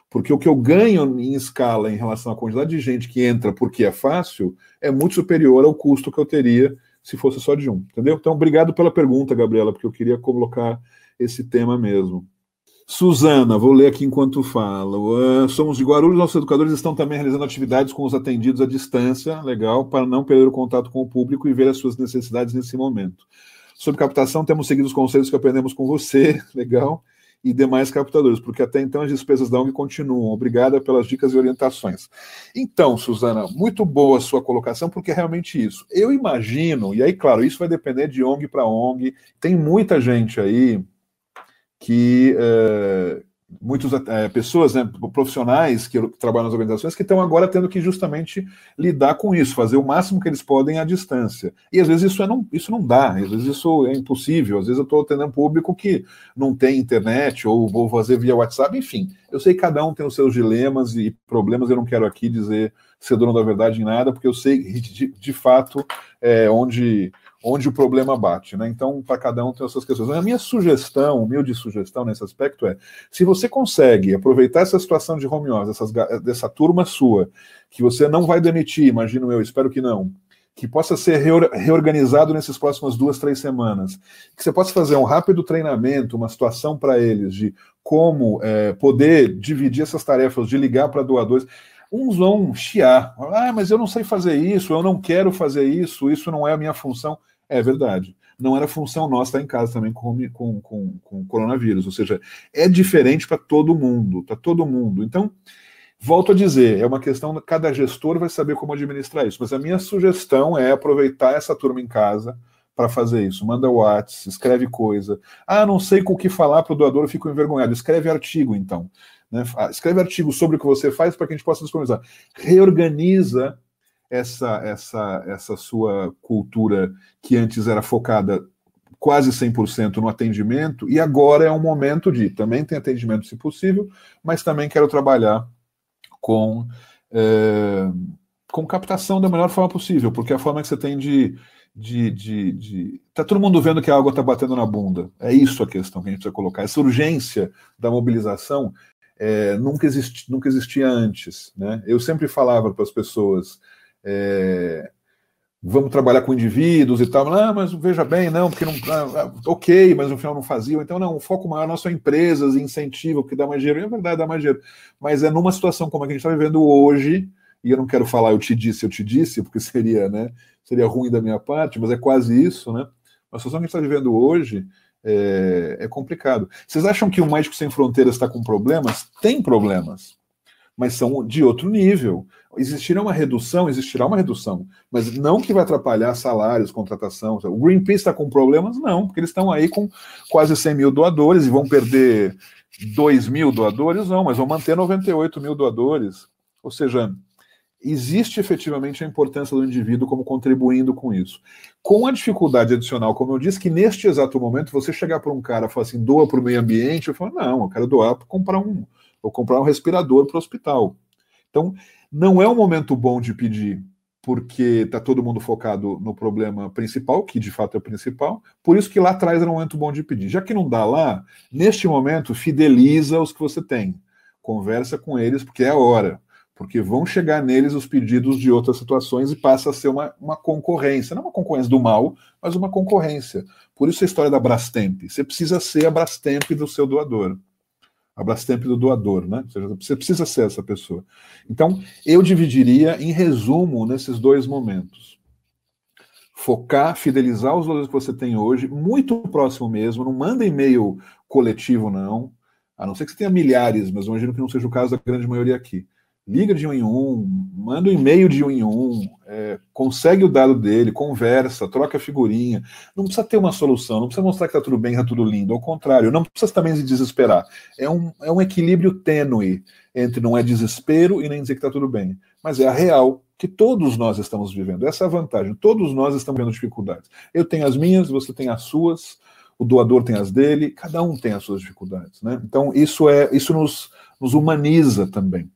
Porque o que eu ganho em escala em relação à quantidade de gente que entra porque é fácil é muito superior ao custo que eu teria se fosse só de um, entendeu? Então, obrigado pela pergunta, Gabriela, porque eu queria colocar esse tema mesmo. Suzana, vou ler aqui enquanto falo. Uh, somos de Guarulhos, nossos educadores estão também realizando atividades com os atendidos à distância, legal, para não perder o contato com o público e ver as suas necessidades nesse momento. Sobre captação, temos seguido os conselhos que aprendemos com você, legal e demais captadores, porque até então as despesas da ONG continuam. Obrigada pelas dicas e orientações. Então, Suzana, muito boa a sua colocação, porque é realmente isso. Eu imagino, e aí, claro, isso vai depender de ONG para ONG, tem muita gente aí que. É, muitas é, pessoas, né, profissionais que trabalham nas organizações, que estão agora tendo que justamente lidar com isso, fazer o máximo que eles podem à distância. E às vezes isso, é não, isso não dá, às vezes isso é impossível, às vezes eu estou atendendo público que não tem internet, ou vou fazer via WhatsApp, enfim. Eu sei que cada um tem os seus dilemas e problemas, eu não quero aqui dizer ser dono da verdade em nada, porque eu sei de, de fato é, onde onde o problema bate, né? Então, para cada um tem as suas questões. A minha sugestão, humilde sugestão nesse aspecto é: se você consegue aproveitar essa situação de home office, essas, dessa turma sua, que você não vai demitir, imagino eu, espero que não, que possa ser reorganizado nessas próximas duas, três semanas, que você possa fazer um rápido treinamento, uma situação para eles de como é, poder dividir essas tarefas, de ligar para doadores. Uns vão chiar, ah, mas eu não sei fazer isso, eu não quero fazer isso, isso não é a minha função. É verdade. Não era função nossa estar em casa também com, com, com, com coronavírus. Ou seja, é diferente para todo mundo, para todo mundo. Então, volto a dizer, é uma questão, cada gestor vai saber como administrar isso. Mas a minha sugestão é aproveitar essa turma em casa para fazer isso. Manda WhatsApp, escreve coisa. Ah, não sei com o que falar para o doador, eu fico envergonhado. Escreve artigo, então. Né? Ah, escreve artigo sobre o que você faz para que a gente possa disponibilizar. Reorganiza essa, essa, essa sua cultura que antes era focada quase 100% no atendimento, e agora é um momento de também tem atendimento, se possível, mas também quero trabalhar com, é, com captação da melhor forma possível, porque é a forma que você tem de. de, de, de... Tá todo mundo vendo que a água está batendo na bunda. É isso a questão que a gente precisa colocar. Essa urgência da mobilização é, nunca, existi, nunca existia antes. Né? Eu sempre falava para as pessoas é, vamos trabalhar com indivíduos e tal. Ah, mas veja bem, não, porque não. Ah, ah, ok, mas no final não faziam. Então, não, o foco maior nosso é empresas, incentivo, que dá mais dinheiro. É verdade, dá mais dinheiro. Mas é numa situação como a que a gente está vivendo hoje, e eu não quero falar eu te disse, eu te disse, porque seria, né, seria ruim da minha parte, mas é quase isso, né? A situação que a gente está vivendo hoje é, é complicado. Vocês acham que o Médico Sem Fronteiras está com problemas? Tem problemas mas são de outro nível. Existirá uma redução, existirá uma redução, mas não que vai atrapalhar salários, contratação. O Greenpeace está com problemas? Não, porque eles estão aí com quase 100 mil doadores e vão perder 2 mil doadores? Não, mas vão manter 98 mil doadores. Ou seja, existe efetivamente a importância do indivíduo como contribuindo com isso. Com a dificuldade adicional, como eu disse, que neste exato momento você chegar para um cara e falar assim, doa para o meio ambiente, eu falo, não, eu quero doar para comprar um, vou comprar um respirador para o hospital. Então, não é um momento bom de pedir, porque está todo mundo focado no problema principal, que de fato é o principal, por isso que lá atrás era um momento bom de pedir. Já que não dá lá, neste momento, fideliza os que você tem. Conversa com eles, porque é a hora porque vão chegar neles os pedidos de outras situações e passa a ser uma, uma concorrência, não uma concorrência do mal, mas uma concorrência. Por isso a história da Brastemp. Você precisa ser a Brastemp do seu doador. A Brastemp do doador, né? Você precisa ser essa pessoa. Então, eu dividiria em resumo nesses dois momentos. Focar, fidelizar os valores que você tem hoje, muito próximo mesmo, não manda e-mail coletivo, não. A não ser que você tenha milhares, mas imagino que não seja o caso da grande maioria aqui liga de um em um, manda um e-mail de um em um, é, consegue o dado dele, conversa, troca figurinha. Não precisa ter uma solução, não precisa mostrar que está tudo bem, está tudo lindo. Ao contrário, não precisa também se desesperar. É um, é um equilíbrio tênue entre não é desespero e nem dizer que está tudo bem. Mas é a real que todos nós estamos vivendo. Essa é a vantagem. Todos nós estamos vendo dificuldades. Eu tenho as minhas, você tem as suas, o doador tem as dele, cada um tem as suas dificuldades. Né? Então, isso é isso nos, nos humaniza também.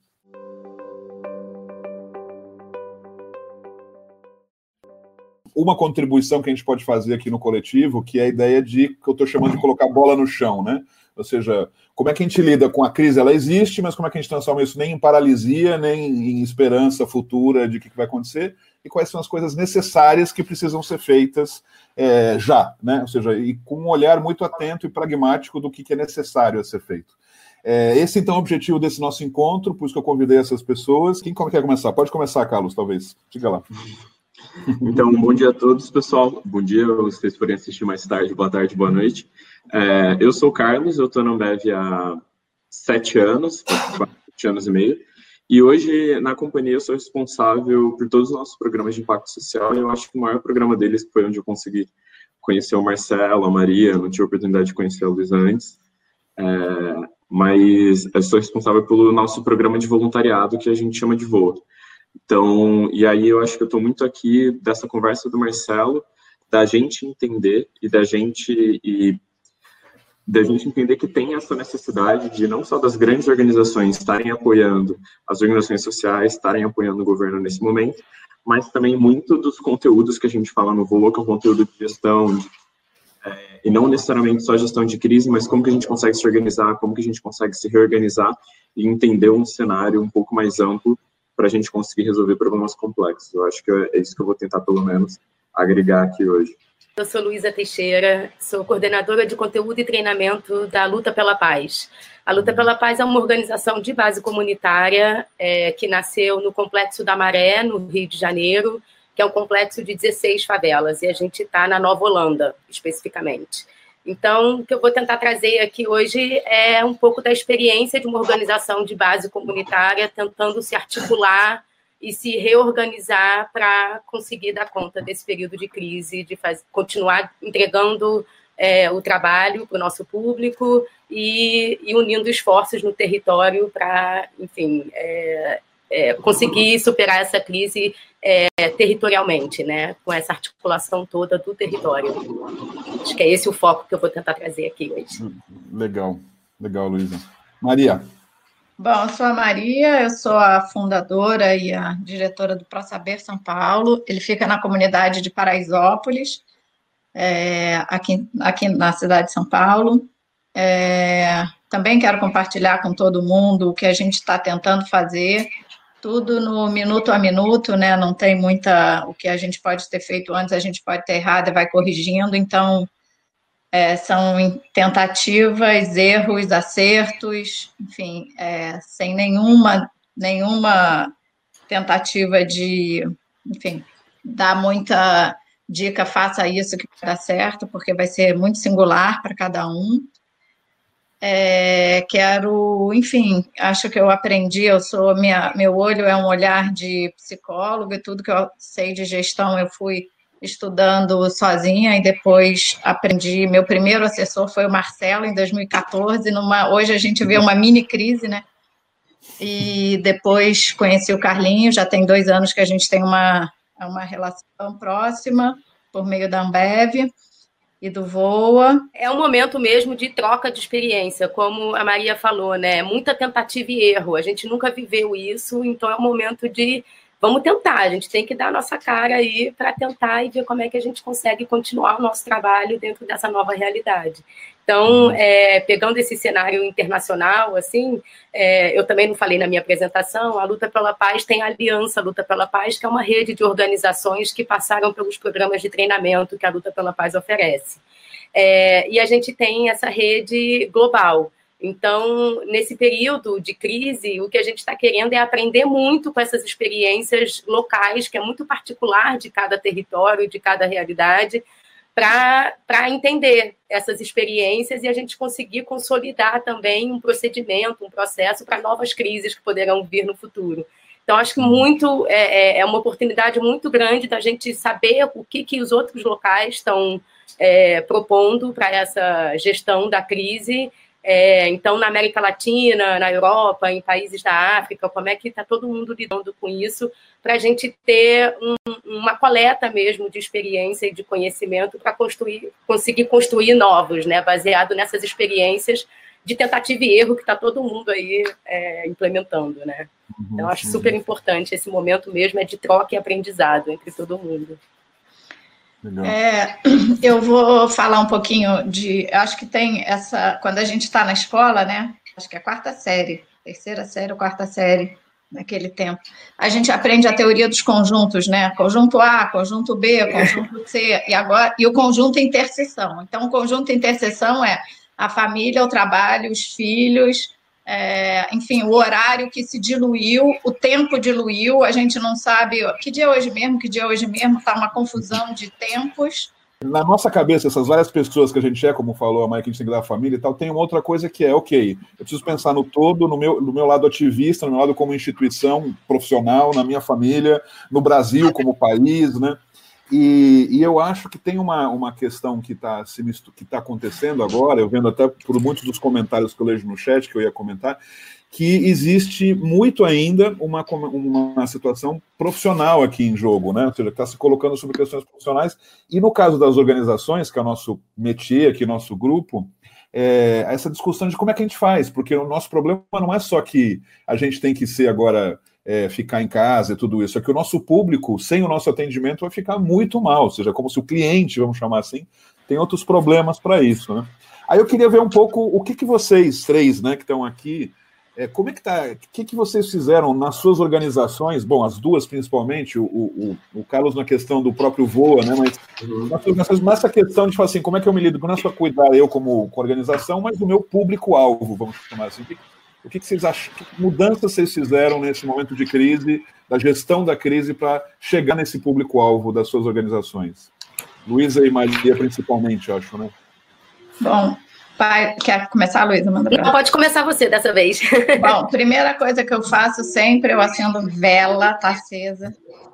Uma contribuição que a gente pode fazer aqui no coletivo, que é a ideia de que eu estou chamando de colocar bola no chão, né? Ou seja, como é que a gente lida com a crise? Ela existe, mas como é que a gente transforma isso nem em paralisia, nem em esperança futura de o que, vai acontecer? E quais são as coisas necessárias que precisam ser feitas é, já, né? Ou seja, e com um olhar muito atento e pragmático do que, que é necessário a ser feito. É, esse, então, é o objetivo desse nosso encontro, por isso que eu convidei essas pessoas. Quem quer começar? Pode começar, Carlos, talvez. Diga lá. Então, bom dia a todos, pessoal. Bom dia, vocês forem assistir mais tarde, boa tarde, boa noite. É, eu sou o Carlos, eu estou na Ambev há sete anos, sete anos e meio, e hoje na companhia eu sou responsável por todos os nossos programas de impacto social, e eu acho que o maior programa deles foi onde eu consegui conhecer o Marcelo, a Maria, não tive a oportunidade de conhecer a Luísa antes, é, mas eu sou responsável pelo nosso programa de voluntariado que a gente chama de VOA. Então, e aí eu acho que eu estou muito aqui dessa conversa do Marcelo, da gente entender e da gente e da gente entender que tem essa necessidade de não só das grandes organizações estarem apoiando as organizações sociais, estarem apoiando o governo nesse momento, mas também muito dos conteúdos que a gente fala no Volo, que é um conteúdo de gestão, de, é, e não necessariamente só gestão de crise, mas como que a gente consegue se organizar, como que a gente consegue se reorganizar e entender um cenário um pouco mais amplo para a gente conseguir resolver problemas complexos. Eu acho que é isso que eu vou tentar, pelo menos, agregar aqui hoje. Eu sou Luísa Teixeira, sou coordenadora de conteúdo e treinamento da Luta pela Paz. A Luta pela Paz é uma organização de base comunitária é, que nasceu no Complexo da Maré, no Rio de Janeiro, que é um complexo de 16 favelas, e a gente está na Nova Holanda, especificamente. Então, o que eu vou tentar trazer aqui hoje é um pouco da experiência de uma organização de base comunitária tentando se articular e se reorganizar para conseguir dar conta desse período de crise, de faz, continuar entregando é, o trabalho para o nosso público e, e, unindo esforços no território para, enfim, é, é, conseguir superar essa crise é, territorialmente, né, com essa articulação toda do território. Acho que é esse o foco que eu vou tentar trazer aqui hoje. Legal, legal, Luísa. Maria. Bom, eu sou a Maria, eu sou a fundadora e a diretora do ProSaber São Paulo. Ele fica na comunidade de Paraisópolis, é, aqui, aqui na cidade de São Paulo. É, também quero compartilhar com todo mundo o que a gente está tentando fazer tudo no minuto a minuto, né? Não tem muita. O que a gente pode ter feito antes, a gente pode ter errado e vai corrigindo. Então, é, são tentativas, erros, acertos, enfim, é, sem nenhuma, nenhuma tentativa de, enfim, dar muita dica, faça isso que vai dar certo, porque vai ser muito singular para cada um. É, quero, enfim, acho que eu aprendi, eu sou, minha, meu olho é um olhar de psicólogo e tudo que eu sei de gestão eu fui estudando sozinha e depois aprendi, meu primeiro assessor foi o Marcelo em 2014, numa, hoje a gente vê uma mini crise, né, e depois conheci o Carlinho, já tem dois anos que a gente tem uma, uma relação próxima por meio da Ambev e do Voa. É um momento mesmo de troca de experiência, como a Maria falou, né? Muita tentativa e erro. A gente nunca viveu isso, então é um momento de vamos tentar. A gente tem que dar a nossa cara aí para tentar e ver como é que a gente consegue continuar o nosso trabalho dentro dessa nova realidade. Então, é, pegando esse cenário internacional, assim, é, eu também não falei na minha apresentação, a Luta pela Paz tem a Aliança Luta pela Paz, que é uma rede de organizações que passaram pelos programas de treinamento que a Luta pela Paz oferece. É, e a gente tem essa rede global. Então, nesse período de crise, o que a gente está querendo é aprender muito com essas experiências locais, que é muito particular de cada território, de cada realidade, para entender essas experiências e a gente conseguir consolidar também um procedimento, um processo para novas crises que poderão vir no futuro. Então, acho que uhum. muito é, é, é uma oportunidade muito grande da gente saber o que, que os outros locais estão é, propondo para essa gestão da crise é, então, na América Latina, na Europa, em países da África, como é que está todo mundo lidando com isso, para a gente ter um, uma coleta mesmo de experiência e de conhecimento para construir, conseguir construir novos, né, baseado nessas experiências de tentativa e erro que está todo mundo aí é, implementando, né? Uhum, então, acho super importante esse momento mesmo é de troca e aprendizado entre todo mundo. É, eu vou falar um pouquinho de. Acho que tem essa. Quando a gente está na escola, né? Acho que é a quarta série, terceira série ou quarta série, naquele tempo. A gente aprende a teoria dos conjuntos, né? Conjunto A, conjunto B, conjunto C, e agora e o conjunto interseção. Então, o conjunto interseção é a família, o trabalho, os filhos, é, enfim, o horário que se diluiu, o tempo diluiu, a gente não sabe que dia é hoje mesmo, que dia é hoje mesmo, está uma confusão de tempos. Na nossa cabeça, essas várias pessoas que a gente é, como falou a Mike, a gente tem que dar família e tal, tem uma outra coisa que é, ok, eu preciso pensar no todo, no meu, no meu lado ativista, no meu lado como instituição profissional, na minha família, no Brasil como país, né? E, e, eu acho que tem uma, uma questão que está que tá acontecendo agora, eu vendo até por muitos dos comentários que eu leio no chat, que eu ia comentar, que existe muito ainda uma, uma situação profissional aqui em jogo, né? Ou seja, está se colocando sobre questões profissionais. E no caso das organizações, que é o nosso métier aqui, nosso grupo, é, essa discussão de como é que a gente faz, porque o nosso problema não é só que a gente tem que ser agora é, ficar em casa e tudo isso. É que o nosso público, sem o nosso atendimento, vai ficar muito mal. Ou seja, como se o cliente, vamos chamar assim, tem outros problemas para isso. Né? Aí eu queria ver um pouco o que, que vocês três né, que estão aqui, é, como é que tá? O que, que vocês fizeram nas suas organizações? Bom, as duas principalmente, o, o, o Carlos na questão do próprio voa, né? Mas uhum. nessa questão de falar assim, como é que eu me lido? Não é só cuidar eu como, como organização, mas do meu público-alvo, vamos chamar assim. O que, o que, vocês acham? Que mudanças vocês fizeram nesse momento de crise, da gestão da crise, para chegar nesse público-alvo das suas organizações? Luísa e Maria, principalmente, acho, né? Bom, pai, quer começar, Luísa? Não, pode começar você dessa vez. Bom, primeira coisa que eu faço sempre, eu acendo vela, tá acesa,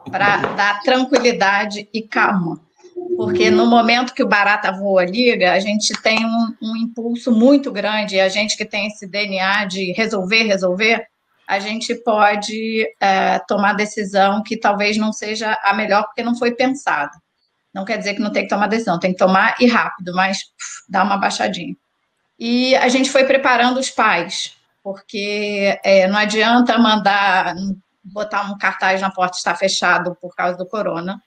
para dar tranquilidade e calma porque no momento que o barata voa liga, a gente tem um, um, impulso muito grande, e a gente que tem esse DNA de resolver, resolver, a gente pode é, tomar decisão que talvez não seja a melhor, porque não foi pensada. Não quer dizer que não tem que tomar decisão, tem que tomar e rápido, mas dá uma baixadinha. E a gente foi preparando os pais, porque é, não adianta mandar botar um cartaz na porta está fechado por causa do corona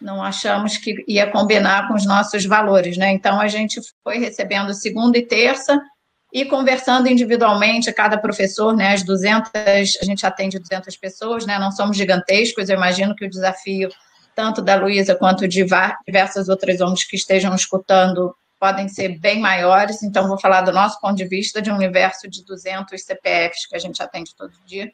não achamos que ia combinar com os nossos valores, né? Então a gente foi recebendo segunda e terça e conversando individualmente cada professor, né? As 200, a gente atende 200 pessoas, né? Não somos gigantescos, eu imagino que o desafio tanto da Luísa quanto de diversas outras ONGs que estejam escutando podem ser bem maiores, então vou falar do nosso ponto de vista de um universo de 200 CPFs que a gente atende todo dia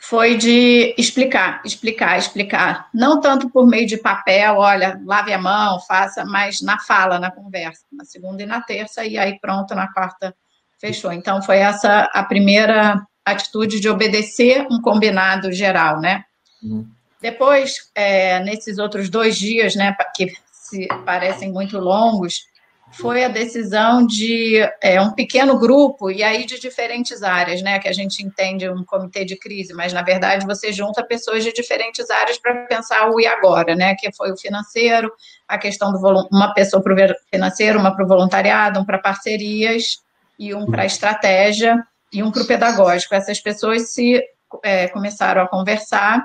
foi de explicar, explicar, explicar. Não tanto por meio de papel, olha, lave a mão, faça, mas na fala, na conversa, na segunda e na terça, e aí pronto, na quarta fechou. Então, foi essa a primeira atitude de obedecer um combinado geral, né? Uhum. Depois, é, nesses outros dois dias, né, que se parecem muito longos, foi a decisão de é, um pequeno grupo, e aí de diferentes áreas, né? Que a gente entende um comitê de crise, mas na verdade você junta pessoas de diferentes áreas para pensar o e agora, né? Que foi o financeiro, a questão do uma pessoa para o financeiro, uma para o voluntariado, um para parcerias e um para estratégia e um para o pedagógico. Essas pessoas se é, começaram a conversar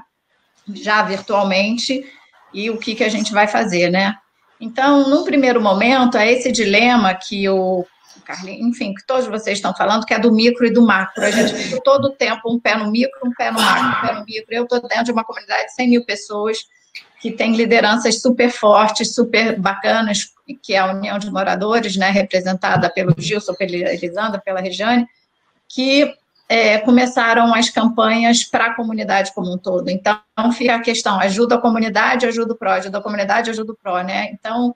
já virtualmente e o que, que a gente vai fazer, né? Então, no primeiro momento, é esse dilema que o Carlinhos, enfim, que todos vocês estão falando, que é do micro e do macro. A gente fica todo o tempo um pé no micro, um pé no macro, um pé no micro. Eu estou dentro de uma comunidade de 100 mil pessoas que tem lideranças super fortes, super bacanas, que é a União de Moradores, né, representada pelo Gilson, pela Elisandra, pela Regiane, que é, começaram as campanhas para a comunidade como um todo. Então, fica a questão, ajuda a comunidade, ajuda o PRO, ajuda a comunidade, ajuda o PRO, né? Então,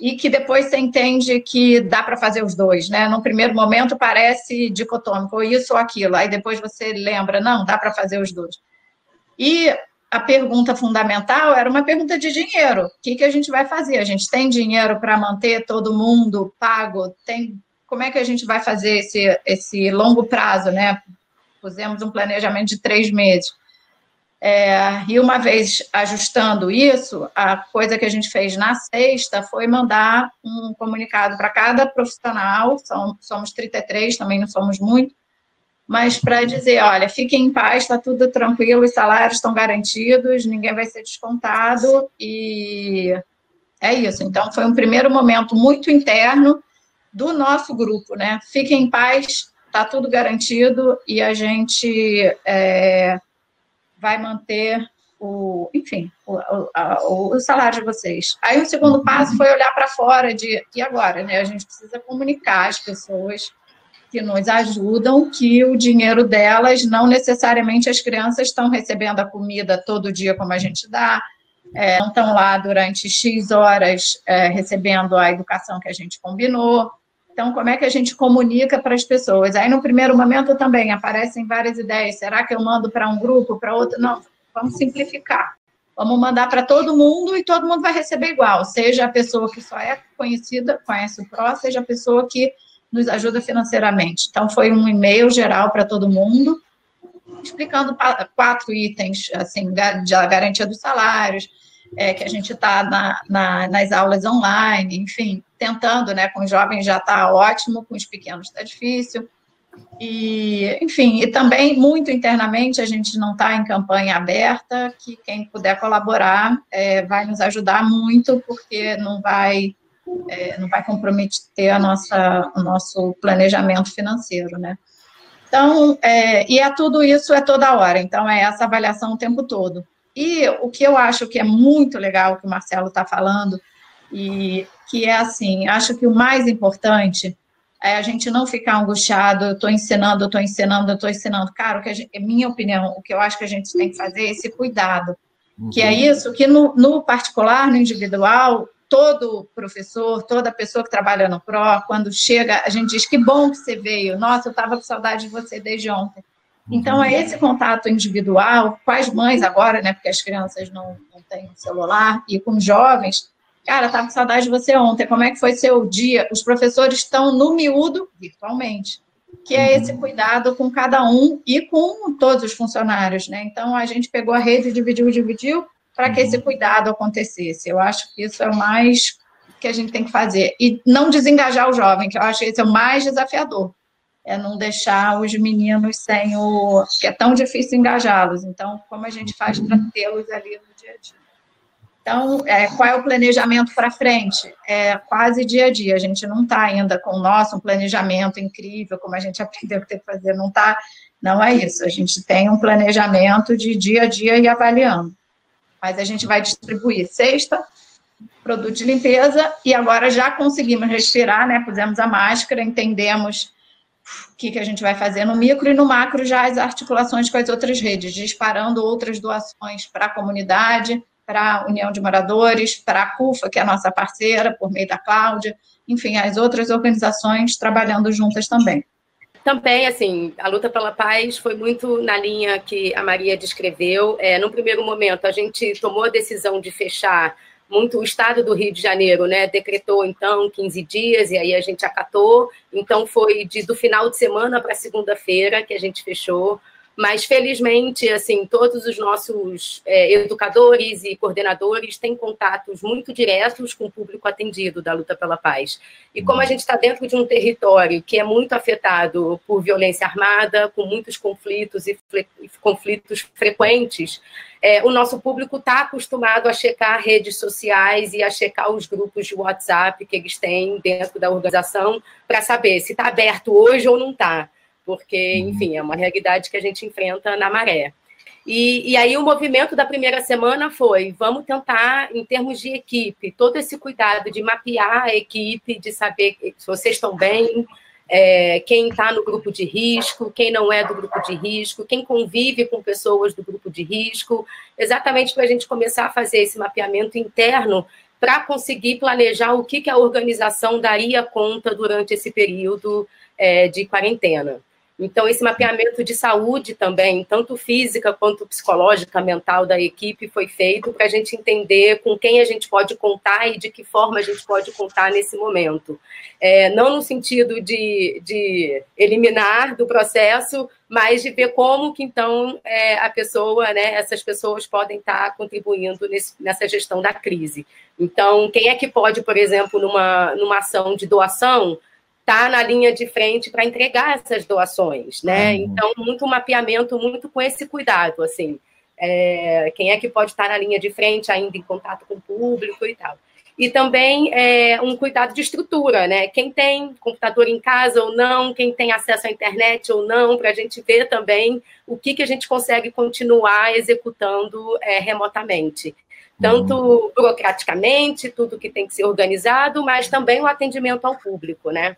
e que depois você entende que dá para fazer os dois, né? No primeiro momento parece dicotômico, ou isso ou aquilo, aí depois você lembra, não, dá para fazer os dois. E a pergunta fundamental era uma pergunta de dinheiro. O que, que a gente vai fazer? A gente tem dinheiro para manter todo mundo pago? Tem como é que a gente vai fazer esse, esse longo prazo, né? Pusemos um planejamento de três meses. É, e uma vez ajustando isso, a coisa que a gente fez na sexta foi mandar um comunicado para cada profissional, são, somos 33, também não somos muito, mas para dizer, olha, fiquem em paz, está tudo tranquilo, os salários estão garantidos, ninguém vai ser descontado, e é isso. Então, foi um primeiro momento muito interno, do nosso grupo, né? Fiquem em paz, tá tudo garantido e a gente é, vai manter o, enfim, o, o, o, salário de vocês. Aí o segundo passo foi olhar para fora de e agora, né? A gente precisa comunicar às pessoas que nos ajudam que o dinheiro delas não necessariamente as crianças estão recebendo a comida todo dia como a gente dá, é, não estão lá durante X horas é, recebendo a educação que a gente combinou. Então, como é que a gente comunica para as pessoas? Aí, no primeiro momento, também aparecem várias ideias. Será que eu mando para um grupo, para outro? Não, vamos simplificar. Vamos mandar para todo mundo e todo mundo vai receber igual. Seja a pessoa que só é conhecida, conhece o PRO, seja a pessoa que nos ajuda financeiramente. Então, foi um e-mail geral para todo mundo, explicando quatro itens, assim, da garantia dos salários, é, que a gente está na, na, nas aulas online, enfim, tentando, né? Com os jovens já está ótimo, com os pequenos está difícil. E, enfim, e também muito internamente a gente não está em campanha aberta, que quem puder colaborar é, vai nos ajudar muito, porque não vai é, não vai comprometer a nossa, o nosso planejamento financeiro, né? Então, é, e é tudo isso é toda hora, então é essa avaliação o tempo todo. E o que eu acho que é muito legal que o Marcelo está falando, e que é assim, acho que o mais importante é a gente não ficar angustiado, eu estou ensinando, eu estou ensinando, eu estou ensinando. Cara, o que gente, é minha opinião, o que eu acho que a gente tem que fazer é esse cuidado. Uhum. Que é uhum. isso, que no, no particular, no individual, todo professor, toda pessoa que trabalha no PRO, quando chega, a gente diz que bom que você veio, nossa, eu estava com saudade de você desde ontem. Então, é esse contato individual com as mães agora, né? Porque as crianças não, não têm celular, e com jovens. Cara, estava com saudade de você ontem. Como é que foi seu dia? Os professores estão no miúdo virtualmente, que é esse cuidado com cada um e com todos os funcionários, né? Então, a gente pegou a rede, dividiu, dividiu, para que esse cuidado acontecesse. Eu acho que isso é o mais que a gente tem que fazer. E não desengajar o jovem, que eu acho que esse é o mais desafiador é não deixar os meninos sem o. que é tão difícil engajá-los. Então, como a gente faz para tê-los ali no dia a dia? Então, é, qual é o planejamento para frente? É quase dia a dia. A gente não está ainda com o nosso um planejamento incrível, como a gente aprendeu que tem que fazer, não está. Não é isso. A gente tem um planejamento de dia a dia e avaliando. Mas a gente vai distribuir sexta, produto de limpeza, e agora já conseguimos respirar, né? Pusemos a máscara, entendemos o que, que a gente vai fazer no micro e no macro já as articulações com as outras redes, disparando outras doações para a comunidade, para a União de Moradores, para a CUFA, que é a nossa parceira, por meio da Cláudia, enfim, as outras organizações trabalhando juntas também. Também, assim, a luta pela paz foi muito na linha que a Maria descreveu. É, no primeiro momento, a gente tomou a decisão de fechar muito o estado do Rio de Janeiro, né, decretou então 15 dias e aí a gente acatou. Então foi de, do final de semana para segunda-feira que a gente fechou mas felizmente, assim, todos os nossos é, educadores e coordenadores têm contatos muito diretos com o público atendido da luta pela paz. E como a gente está dentro de um território que é muito afetado por violência armada, com muitos conflitos e conflitos frequentes, é, o nosso público está acostumado a checar redes sociais e a checar os grupos de WhatsApp que eles têm dentro da organização para saber se está aberto hoje ou não está porque, uhum. enfim, é uma realidade que a gente enfrenta na maré. E, e, aí o movimento da primeira semana foi: vamos tentar, em termos de equipe, todo esse cuidado de mapear a equipe, de saber se vocês estão bem, é, quem está no grupo de risco, quem não é do grupo de risco, quem convive com pessoas do grupo de risco, exatamente para a gente começar a fazer esse mapeamento interno para conseguir planejar o que, que a organização daria conta durante esse período é, de quarentena. Então, esse mapeamento de saúde também, tanto física quanto psicológica, mental da equipe, foi feito para a gente entender com quem a gente pode contar e de que forma a gente pode contar nesse momento. É, não no sentido de, de, eliminar do processo, mas de ver como que, então, é, a pessoa, né, essas pessoas podem estar contribuindo nesse, nessa gestão da crise. Então, quem é que pode, por exemplo, numa, numa ação de doação, está na linha de frente para entregar essas doações, né? Uhum. Então, muito mapeamento, muito com esse cuidado, assim. É, quem é que pode estar na linha de frente, ainda em contato com o público e tal. E também é, um cuidado de estrutura, né? Quem tem computador em casa ou não, quem tem acesso à internet ou não, para a gente ver também o que, que a gente consegue continuar executando é, remotamente tanto uhum. burocraticamente, tudo que tem que ser organizado, mas também o atendimento ao público, né?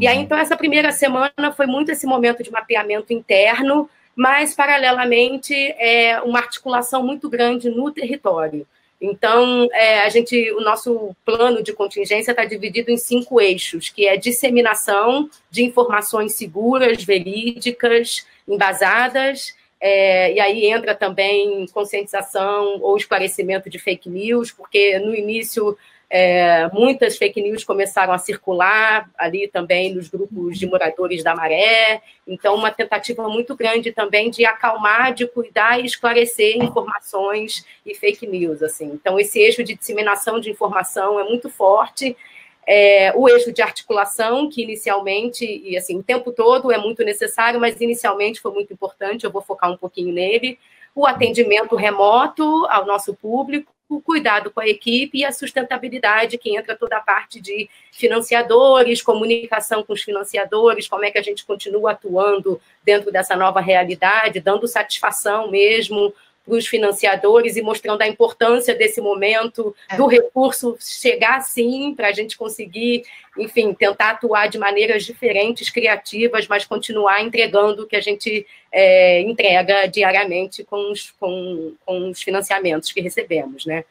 E aí, então, essa primeira semana foi muito esse momento de mapeamento interno, mas, paralelamente, é uma articulação muito grande no território. Então, é, a gente, o nosso plano de contingência está dividido em cinco eixos, que é disseminação de informações seguras, verídicas, embasadas, é, e aí entra também conscientização ou esclarecimento de fake news, porque no início é, muitas fake news começaram a circular ali também nos grupos de moradores da Maré. Então, uma tentativa muito grande também de acalmar, de cuidar e esclarecer informações e fake news. Assim. Então, esse eixo de disseminação de informação é muito forte. É, o eixo de articulação, que inicialmente, e assim, o tempo todo é muito necessário, mas inicialmente foi muito importante, eu vou focar um pouquinho nele. O atendimento remoto ao nosso público, o cuidado com a equipe e a sustentabilidade, que entra toda a parte de financiadores, comunicação com os financiadores, como é que a gente continua atuando dentro dessa nova realidade, dando satisfação mesmo para os financiadores e mostrando a importância desse momento, é. do recurso chegar sim, para a gente conseguir, enfim, tentar atuar de maneiras diferentes, criativas, mas continuar entregando o que a gente é, entrega diariamente com os, com, com os financiamentos que recebemos, né?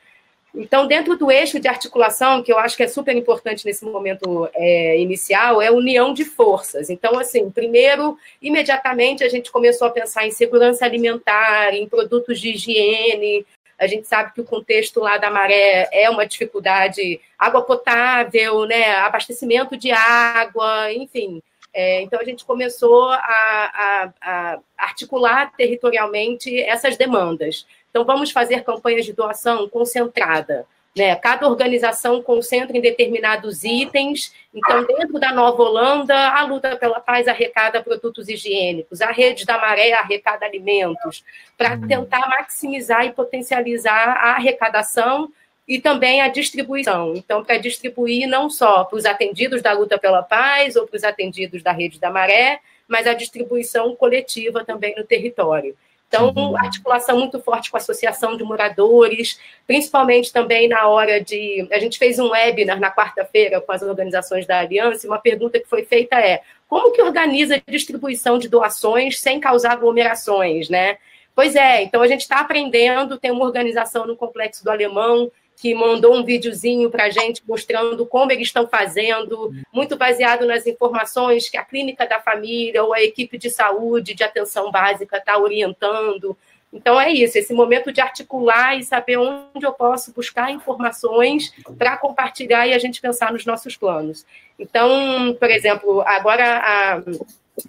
Então, dentro do eixo de articulação, que eu acho que é super importante nesse momento é, inicial, é união de forças. Então, assim, primeiro, imediatamente a gente começou a pensar em segurança alimentar, em produtos de higiene. A gente sabe que o contexto lá da maré é uma dificuldade, água potável, né, abastecimento de água, enfim. É, então, a gente começou a, a, a articular territorialmente essas demandas. Então, vamos fazer campanhas de doação concentrada. Né? Cada organização concentra em determinados itens. Então, dentro da Nova Holanda, a Luta pela Paz arrecada produtos higiênicos, a Rede da Maré arrecada alimentos, para hum. tentar maximizar e potencializar a arrecadação e também a distribuição. Então, para distribuir não só para os atendidos da Luta pela Paz ou para os atendidos da Rede da Maré, mas a distribuição coletiva também no território. Então, uhum. articulação muito forte com a associação de moradores, principalmente também na hora de. A gente fez um webinar na quarta-feira com as organizações da Aliança, e uma pergunta que foi feita é: como que organiza a distribuição de doações sem causar aglomerações, né? Pois é, então a gente está aprendendo, tem uma organização no Complexo do Alemão que mandou um videozinho para a gente mostrando como eles estão fazendo, muito baseado nas informações que a clínica da família ou a equipe de saúde, de atenção básica está orientando, Então é isso, esse momento de articular e saber onde eu posso buscar informações para compartilhar e a gente pensar nos nossos planos. Então, por exemplo, agora a,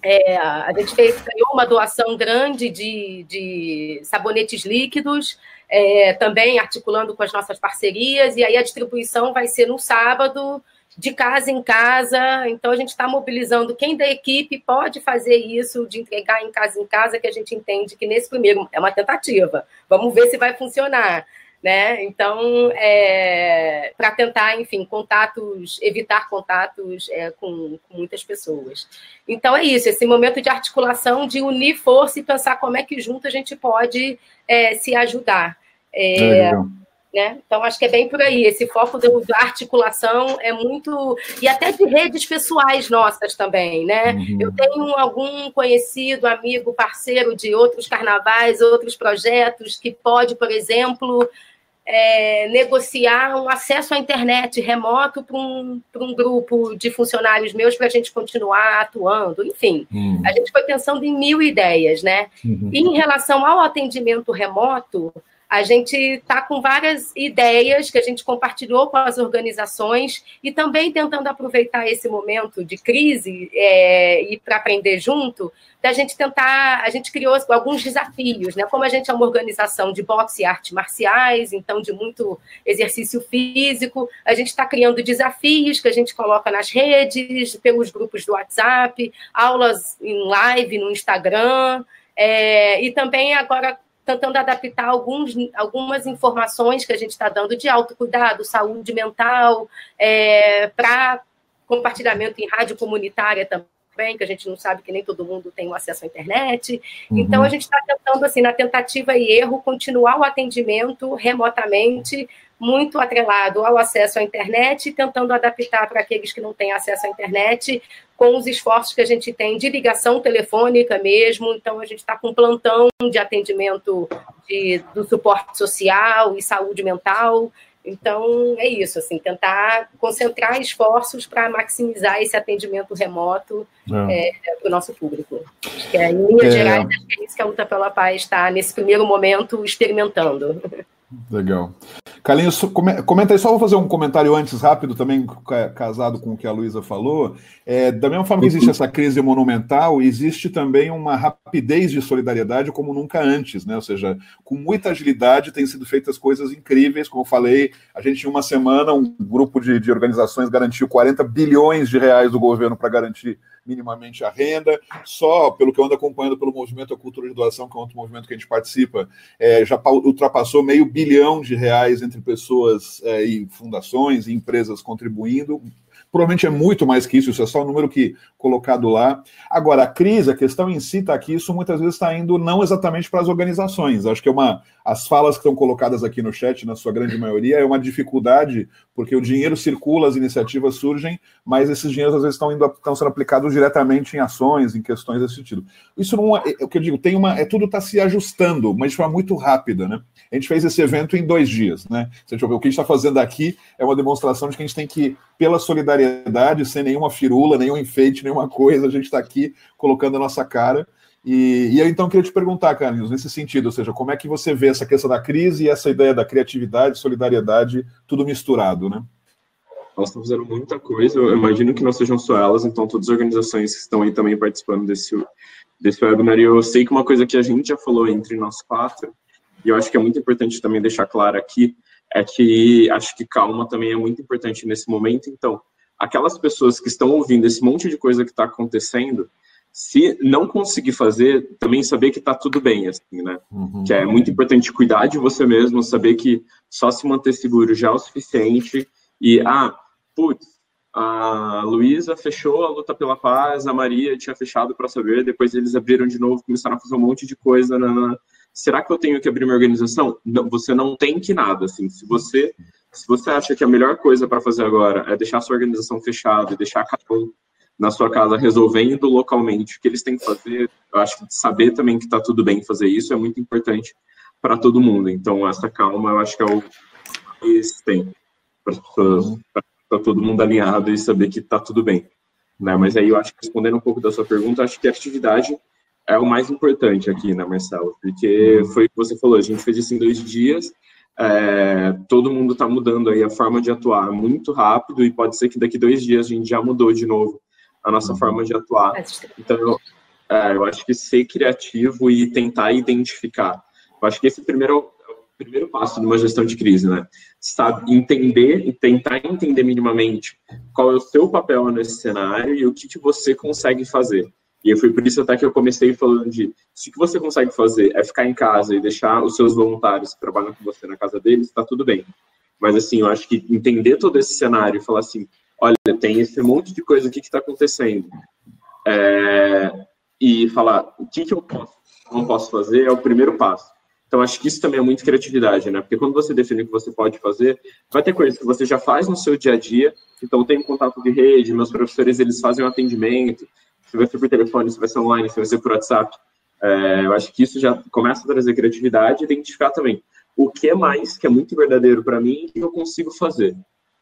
é, a gente fez, ganhou uma doação grande de, de sabonetes líquidos, é, também articulando com as nossas parcerias, e aí a distribuição vai ser no sábado, de casa em casa. Então, a gente está mobilizando quem da equipe pode fazer isso, de entregar em casa em casa, que a gente entende que nesse primeiro é uma tentativa. Vamos ver se vai funcionar. Né? Então, é, para tentar, enfim, contatos, evitar contatos é, com, com, muitas pessoas. Então, é isso, esse momento de articulação, de unir força e pensar como é que junto a gente pode é, se ajudar. É, é né? Então, acho que é bem por aí. Esse foco da articulação é muito. E até de redes pessoais nossas também. Né? Uhum. Eu tenho algum conhecido, amigo, parceiro de outros carnavais, outros projetos, que pode, por exemplo, é, negociar um acesso à internet remoto para um, um grupo de funcionários meus para a gente continuar atuando. Enfim, uhum. a gente foi pensando em mil ideias. Né? Uhum. E em relação ao atendimento remoto a gente está com várias ideias que a gente compartilhou com as organizações e também tentando aproveitar esse momento de crise é, e para aprender junto, da gente tentar, a gente criou alguns desafios, né? Como a gente é uma organização de boxe e artes marciais, então de muito exercício físico, a gente está criando desafios que a gente coloca nas redes, pelos grupos do WhatsApp, aulas em live no Instagram. É, e também agora tentando adaptar alguns, algumas informações que a gente está dando de autocuidado, saúde mental, é, para compartilhamento em rádio comunitária também, que a gente não sabe que nem todo mundo tem acesso à internet. Uhum. Então, a gente está tentando, assim, na tentativa e erro, continuar o atendimento remotamente, muito atrelado ao acesso à internet, tentando adaptar para aqueles que não têm acesso à internet, com os esforços que a gente tem de ligação telefônica mesmo. Então, a gente está com um plantão de atendimento de, do suporte social e saúde mental. Então, é isso, assim, tentar concentrar esforços para maximizar esse atendimento remoto é. é, para o nosso público. Acho que, é, em linhas é... gerais, acho que é isso que a Luta pela Paz está, nesse primeiro momento, experimentando. Legal. Carlinhos, comenta aí, só vou fazer um comentário antes rápido, também casado com o que a Luísa falou. É, da mesma forma que existe essa crise monumental, existe também uma rapidez de solidariedade como nunca antes, né? Ou seja, com muita agilidade têm sido feitas coisas incríveis. Como eu falei, a gente, em uma semana, um grupo de, de organizações garantiu 40 bilhões de reais do governo para garantir minimamente a renda. Só pelo que eu ando acompanhando pelo movimento A Cultura de Doação, que é outro movimento que a gente participa, é, já ultrapassou meio bilhão de reais entre pessoas é, e fundações e empresas contribuindo. Provavelmente é muito mais que isso, isso é só o número que colocado lá. Agora, a crise, a questão em si está que isso muitas vezes está indo não exatamente para as organizações. Acho que é uma. As falas que estão colocadas aqui no chat, na sua grande maioria, é uma dificuldade, porque o dinheiro circula, as iniciativas surgem, mas esses dinheiros às vezes estão, indo, estão sendo aplicados diretamente em ações, em questões desse sentido. Isso não é, é o que eu digo, tem uma. É tudo está se ajustando, mas de forma muito rápida, né? A gente fez esse evento em dois dias, né? O que a gente está fazendo aqui é uma demonstração de que a gente tem que, pela solidariedade, sem nenhuma firula, nenhum enfeite, nenhum nenhuma coisa, a gente está aqui colocando a nossa cara. E, e então queria te perguntar, Carlinhos, nesse sentido, ou seja, como é que você vê essa questão da crise e essa ideia da criatividade, solidariedade, tudo misturado, né? Elas estão fazendo muita coisa, eu imagino que não sejam só elas, então todas as organizações que estão aí também participando desse, desse webinar. E eu sei que uma coisa que a gente já falou entre nós quatro, e eu acho que é muito importante também deixar claro aqui, é que acho que calma também é muito importante nesse momento. Então, aquelas pessoas que estão ouvindo esse monte de coisa que está acontecendo, se não conseguir fazer, também saber que está tudo bem, assim, né? Uhum. Que é muito importante cuidar de você mesmo, saber que só se manter seguro já é o suficiente. E, ah, putz, a Luísa fechou a luta pela paz, a Maria tinha fechado para saber, depois eles abriram de novo, começaram a fazer um monte de coisa. Na... Será que eu tenho que abrir minha organização? Não, você não tem que nada, assim. Se você se você acha que a melhor coisa para fazer agora é deixar a sua organização fechada e deixar cada um na sua casa resolvendo localmente o que eles têm que fazer, eu acho que saber também que está tudo bem fazer isso é muito importante para todo mundo. Então, essa calma eu acho que é o que tem para todo mundo alinhado e saber que está tudo bem. Né? Mas aí eu acho que respondendo um pouco da sua pergunta, acho que a atividade é o mais importante aqui, né, Marcelo? Porque foi o que você falou, a gente fez isso em dois dias, é, todo mundo está mudando aí a forma de atuar muito rápido e pode ser que daqui dois dias a gente já mudou de novo a nossa uhum. forma de atuar. Então, eu, é, eu acho que ser criativo e tentar identificar. Eu acho que esse primeiro primeiro passo de uma gestão de crise, né? Sabe, entender e tentar entender minimamente qual é o seu papel nesse cenário e o que, que você consegue fazer. E foi por isso até que eu comecei falando de se o que você consegue fazer é ficar em casa e deixar os seus voluntários que trabalham com você na casa deles, está tudo bem. Mas assim, eu acho que entender todo esse cenário e falar assim, olha, tem esse monte de coisa aqui que está acontecendo. É, e falar o que, que eu posso, não posso fazer é o primeiro passo. Então, acho que isso também é muito criatividade, né? Porque quando você define o que você pode fazer, vai ter coisas que você já faz no seu dia a dia. Então, tem contato de rede, meus professores, eles fazem um atendimento. Se vai ser por telefone, se vai ser online, se vai ser por WhatsApp. É, eu acho que isso já começa a trazer criatividade e identificar também o que é mais, que é muito verdadeiro para mim, que eu consigo fazer.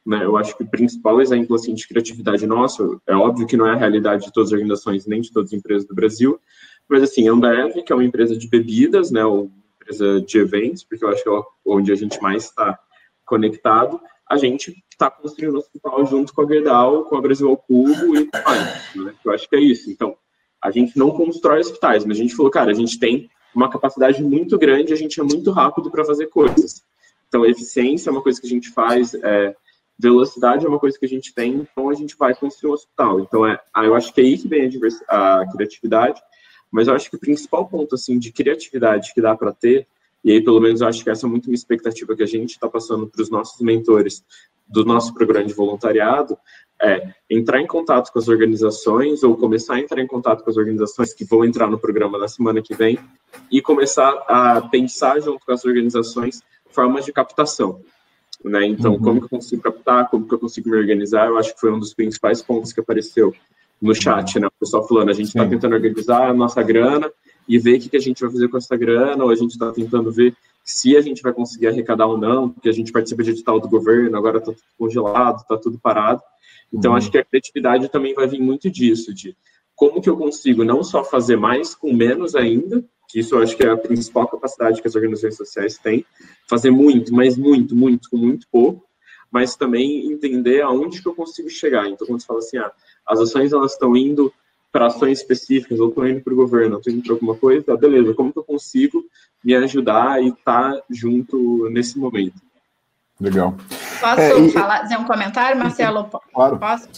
Né? Eu acho que o principal exemplo assim, de criatividade nosso, é óbvio que não é a realidade de todas as organizações, nem de todas as empresas do Brasil, mas assim, a Ambev, que é uma empresa de bebidas, né, empresa de eventos, porque eu acho que é onde a gente mais está conectado, a gente está construindo o hospital junto com a Gerdau, com a Brasil ao Cubo e com né? Eu acho que é isso. Então, a gente não constrói hospitais, mas a gente falou, cara, a gente tem uma capacidade muito grande, a gente é muito rápido para fazer coisas. Então, eficiência é uma coisa que a gente faz, é, velocidade é uma coisa que a gente tem, então a gente vai construir um hospital. Então, é, eu acho que é aí que vem a, a criatividade, mas eu acho que o principal ponto, assim, de criatividade que dá para ter, e aí pelo menos eu acho que essa é muito uma expectativa que a gente está passando para os nossos mentores do nosso programa de voluntariado, é entrar em contato com as organizações ou começar a entrar em contato com as organizações que vão entrar no programa na semana que vem e começar a pensar junto com as organizações formas de captação. Né? Então, uhum. como que eu consigo captar, como que eu consigo me organizar, eu acho que foi um dos principais pontos que apareceu no chat, né? O pessoal falando, a gente está tentando organizar a nossa grana e ver o que, que a gente vai fazer com essa grana, ou a gente está tentando ver se a gente vai conseguir arrecadar ou não, porque a gente participa de edital do governo, agora está tudo congelado, está tudo parado. Então, uhum. acho que a criatividade também vai vir muito disso, de como que eu consigo não só fazer mais com menos ainda, que isso eu acho que é a principal capacidade que as organizações sociais têm, fazer muito, mas muito, muito, com muito pouco, mas também entender aonde que eu consigo chegar. Então, quando você fala assim, ah, as ações elas estão indo para ações específicas, ou estão indo para o governo, estou indo para alguma coisa, tá, beleza, como que eu consigo me ajudar e estar tá junto nesse momento? Legal. Posso é, e... falar, dizer um comentário, Marcelo? Claro. Posso?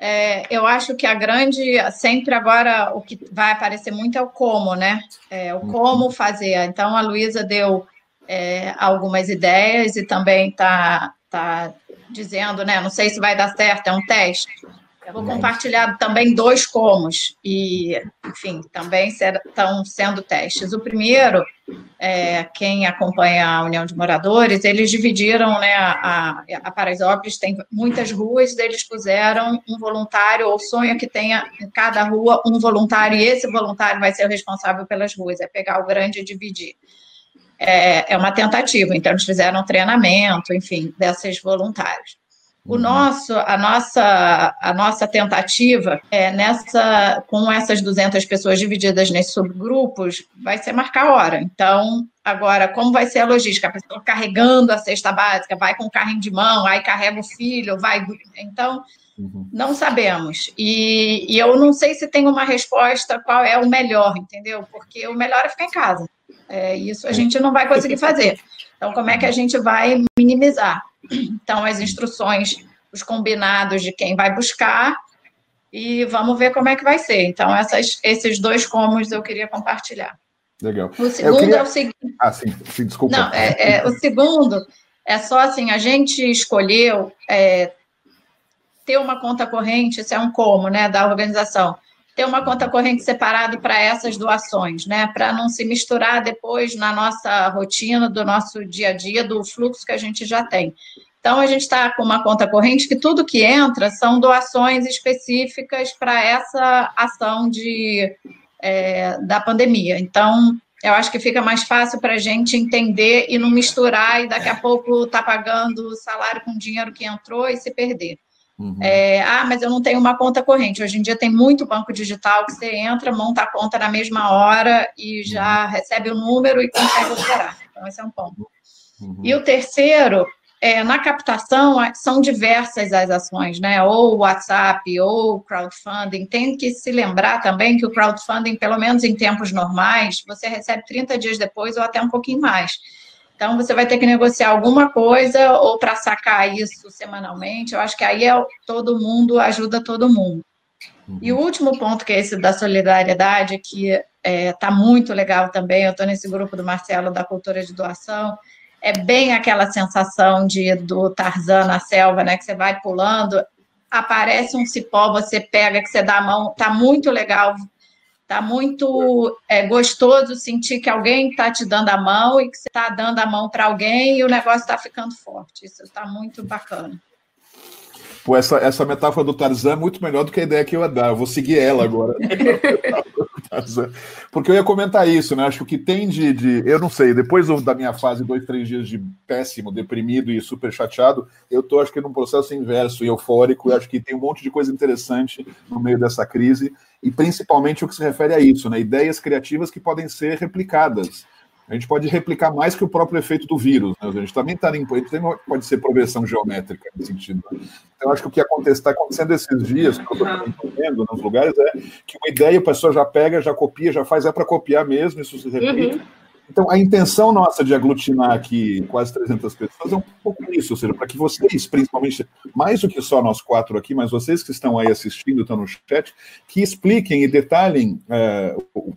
É, eu acho que a grande, sempre agora, o que vai aparecer muito é o como, né? É, o como uhum. fazer. Então, a Luísa deu é, algumas ideias e também está tá dizendo, né? Não sei se vai dar certo, é um teste. Eu vou compartilhar também dois comos, e, enfim, também estão sendo testes. O primeiro, é, quem acompanha a União de Moradores, eles dividiram, né, a, a Paraisópolis tem muitas ruas, eles puseram um voluntário, ou sonho que tenha em cada rua um voluntário, e esse voluntário vai ser o responsável pelas ruas, é pegar o grande e dividir. É, é uma tentativa, então eles fizeram treinamento, enfim, desses voluntários. O nosso, a nossa, a nossa tentativa é nessa, com essas 200 pessoas divididas nesses subgrupos, vai ser marcar hora. Então, agora, como vai ser a logística? A pessoa carregando a cesta básica, vai com o carrinho de mão, aí carrega o filho, vai. Então, uhum. não sabemos. E, e eu não sei se tem uma resposta qual é o melhor, entendeu? Porque o melhor é ficar em casa. É, isso a gente não vai conseguir fazer. Então, como é que a gente vai minimizar? Então, as instruções, os combinados de quem vai buscar, e vamos ver como é que vai ser. Então, essas, esses dois comos eu queria compartilhar. Legal. O segundo queria... é o seguinte. Ah, sim, sim desculpa. Não, é, é, o segundo é só assim: a gente escolheu é, ter uma conta corrente, isso é um como, né, da organização ter uma conta corrente separada para essas doações, né? Para não se misturar depois na nossa rotina, do nosso dia a dia, do fluxo que a gente já tem. Então, a gente está com uma conta corrente que tudo que entra são doações específicas para essa ação de, é, da pandemia. Então, eu acho que fica mais fácil para a gente entender e não misturar e daqui a pouco tá pagando o salário com dinheiro que entrou e se perder. Uhum. É, ah, mas eu não tenho uma conta corrente. Hoje em dia tem muito banco digital que você entra, monta a conta na mesma hora e já uhum. recebe o número e consegue operar. Então, esse é um ponto. Uhum. E o terceiro, é, na captação, são diversas as ações, né? Ou WhatsApp, ou crowdfunding. Tem que se lembrar também que o crowdfunding, pelo menos em tempos normais, você recebe 30 dias depois ou até um pouquinho mais. Então, você vai ter que negociar alguma coisa ou para sacar isso semanalmente. Eu acho que aí é todo mundo ajuda todo mundo. Uhum. E o último ponto, que é esse da solidariedade, que está é, tá muito legal também. Eu estou nesse grupo do Marcelo da Cultura de Doação. É bem aquela sensação de do Tarzan na selva, né? Que você vai pulando, aparece um cipó, você pega, que você dá a mão. Tá muito legal Tá muito é, gostoso sentir que alguém está te dando a mão e que você está dando a mão para alguém e o negócio está ficando forte. Isso está muito bacana. Pô, essa, essa metáfora do Tarzan é muito melhor do que a ideia que eu ia dar. Eu vou seguir ela agora. Porque eu ia comentar isso, né? Acho que o que tem de. de eu não sei, depois da minha fase, dois, três dias de péssimo, deprimido e super chateado, eu tô, acho que, num processo inverso e eufórico. E acho que tem um monte de coisa interessante no meio dessa crise, e principalmente o que se refere a isso, né? Ideias criativas que podem ser replicadas a gente pode replicar mais que o próprio efeito do vírus. Né? A gente também está em. Pode ser progressão geométrica nesse sentido. Então, acho que o que está acontecendo esses dias, que eu estou vendo nos lugares, é que uma ideia a pessoa já pega, já copia, já faz, é para copiar mesmo, isso se repete. Uhum. Então, a intenção nossa de aglutinar aqui quase 300 pessoas é um pouco isso, ou seja, para que vocês, principalmente, mais do que só nós quatro aqui, mas vocês que estão aí assistindo, estão no chat, que expliquem e detalhem, é,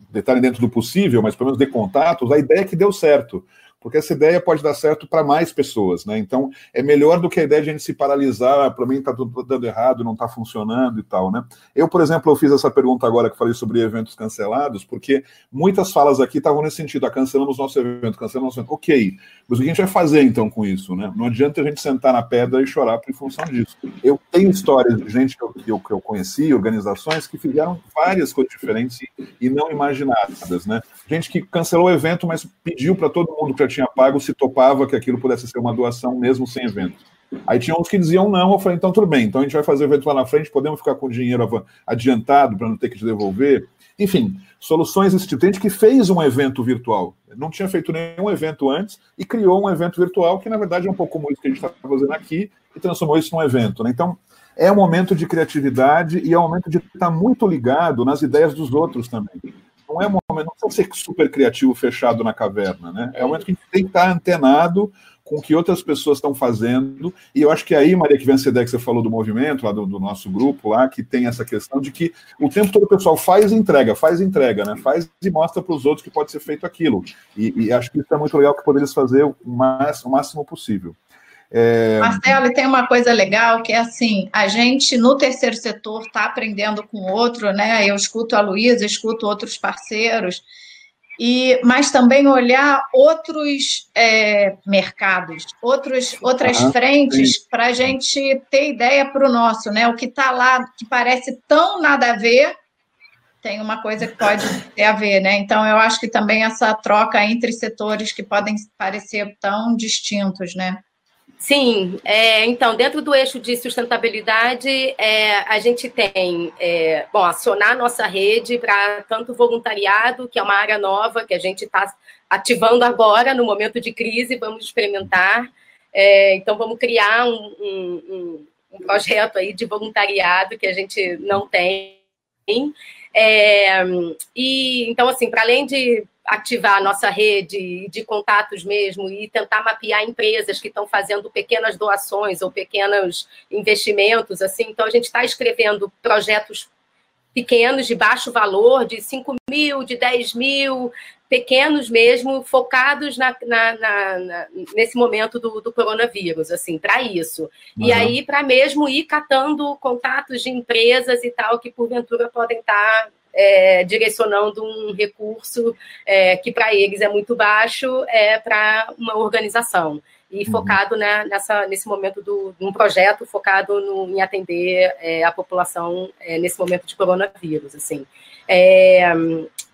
detalhem dentro do possível, mas pelo menos de contatos, a ideia que deu certo porque essa ideia pode dar certo para mais pessoas, né? Então é melhor do que a ideia de a gente se paralisar, para mim está dando errado, não está funcionando e tal, né? Eu, por exemplo, eu fiz essa pergunta agora que falei sobre eventos cancelados, porque muitas falas aqui estavam nesse sentido, ah, cancelamos nosso evento, cancelamos nosso evento. Ok, mas o que a gente vai fazer então com isso, né? Não adianta a gente sentar na pedra e chorar por função disso. Eu tenho histórias de gente que eu, que eu, que eu conheci, organizações que fizeram várias coisas diferentes e, e não imaginadas, né? Gente que cancelou o evento, mas pediu para todo mundo que tinha pago se topava que aquilo pudesse ser uma doação mesmo sem evento. Aí tinha uns que diziam não, eu falei, então tudo bem, então a gente vai fazer o evento lá na frente, podemos ficar com o dinheiro adiantado para não ter que te devolver. Enfim, soluções desse tipo. Tem gente que fez um evento virtual, não tinha feito nenhum evento antes e criou um evento virtual que, na verdade, é um pouco isso que a gente está fazendo aqui e transformou isso num evento. Né? Então, é um momento de criatividade e é um momento de estar muito ligado nas ideias dos outros também não é um momento, não precisa ser super criativo fechado na caverna, né? É um momento que a gente tem que estar antenado com o que outras pessoas estão fazendo, e eu acho que aí, Maria, ideia que você falou do movimento, lá do, do, nosso grupo, lá, que tem essa questão de que o tempo todo o pessoal faz e entrega, faz e entrega, né? Faz e mostra para os outros que pode ser feito aquilo. E, e, acho que isso é muito legal que poderia fazer o, mais, o máximo possível. É... Marcelo, tem uma coisa legal que é assim, a gente no terceiro setor está aprendendo com o outro, né? Eu escuto a Luísa, escuto outros parceiros, e mas também olhar outros é, mercados, outros, outras ah, frentes para a gente ter ideia para o nosso, né? O que está lá, que parece tão nada a ver, tem uma coisa que pode ter a ver, né? Então, eu acho que também essa troca entre setores que podem parecer tão distintos, né? Sim, é, então, dentro do eixo de sustentabilidade, é, a gente tem, é, bom, acionar nossa rede para tanto voluntariado, que é uma área nova que a gente está ativando agora, no momento de crise, vamos experimentar. É, então, vamos criar um, um, um, projeto aí de voluntariado que a gente não tem. É, e então, assim, para além de ativar a nossa rede de contatos mesmo e tentar mapear empresas que estão fazendo pequenas doações ou pequenos investimentos, assim. Então, a gente está escrevendo projetos pequenos, de baixo valor, de 5 mil, de 10 mil, pequenos mesmo, focados na, na, na, nesse momento do, do coronavírus, assim, para isso. Uhum. E aí, para mesmo ir catando contatos de empresas e tal, que porventura podem estar tá é, direcionando um recurso é, que para eles é muito baixo é, para uma organização e uhum. focado né, nessa, nesse momento do, um projeto focado no, em atender é, a população é, nesse momento de coronavírus assim é,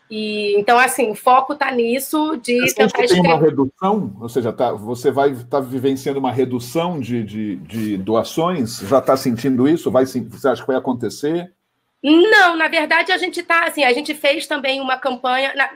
E, então, assim, o foco está nisso de Você tentar tem uma redução, ou seja, tá, você vai estar tá vivenciando uma redução de, de, de doações? Já está sentindo isso? Vai, você acha que vai acontecer? Não, na verdade, a gente está assim, a gente fez também uma campanha. Na,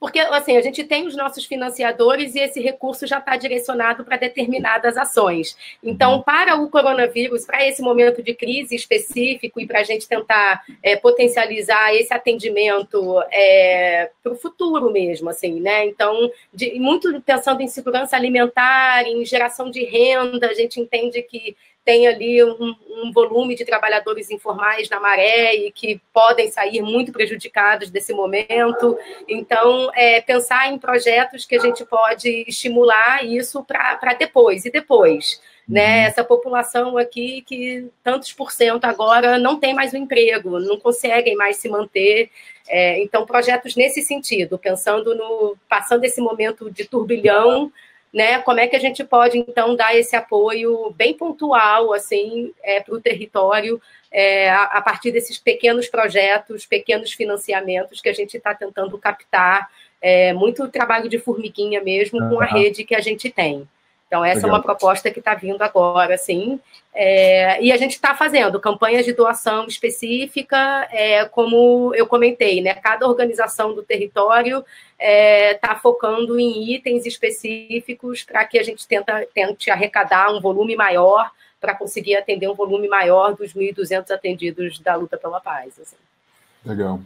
porque, assim, a gente tem os nossos financiadores e esse recurso já está direcionado para determinadas ações. Então, uhum. para o coronavírus, para esse momento de crise específico e para a gente tentar é, potencializar esse atendimento é, para o futuro mesmo, assim, né? Então, de, muito pensando em segurança alimentar, em geração de renda, a gente entende que tem ali um, um, volume de trabalhadores informais na maré e que podem sair muito prejudicados desse momento. Então, é, pensar em projetos que a gente pode estimular isso para depois e depois. Né? Uhum. Essa população aqui que tantos por cento agora não tem mais um emprego, não conseguem mais se manter. É, então, projetos nesse sentido, pensando no passando esse momento de turbilhão né? Como é que a gente pode então dar esse apoio bem pontual assim é, para o território é, a, a, partir desses pequenos projetos, pequenos financiamentos que a gente está tentando captar, é, muito trabalho de formiguinha mesmo com a rede que a gente tem. Então, essa Legal. é uma proposta que está vindo agora, sim. É, e a gente está fazendo campanhas de doação específica, é, como eu comentei, né? Cada organização do território está é, tá focando em itens específicos para que a gente tenta, tente arrecadar um volume maior para conseguir atender um volume maior dos 1.200 atendidos da luta pela paz. Assim. Legal.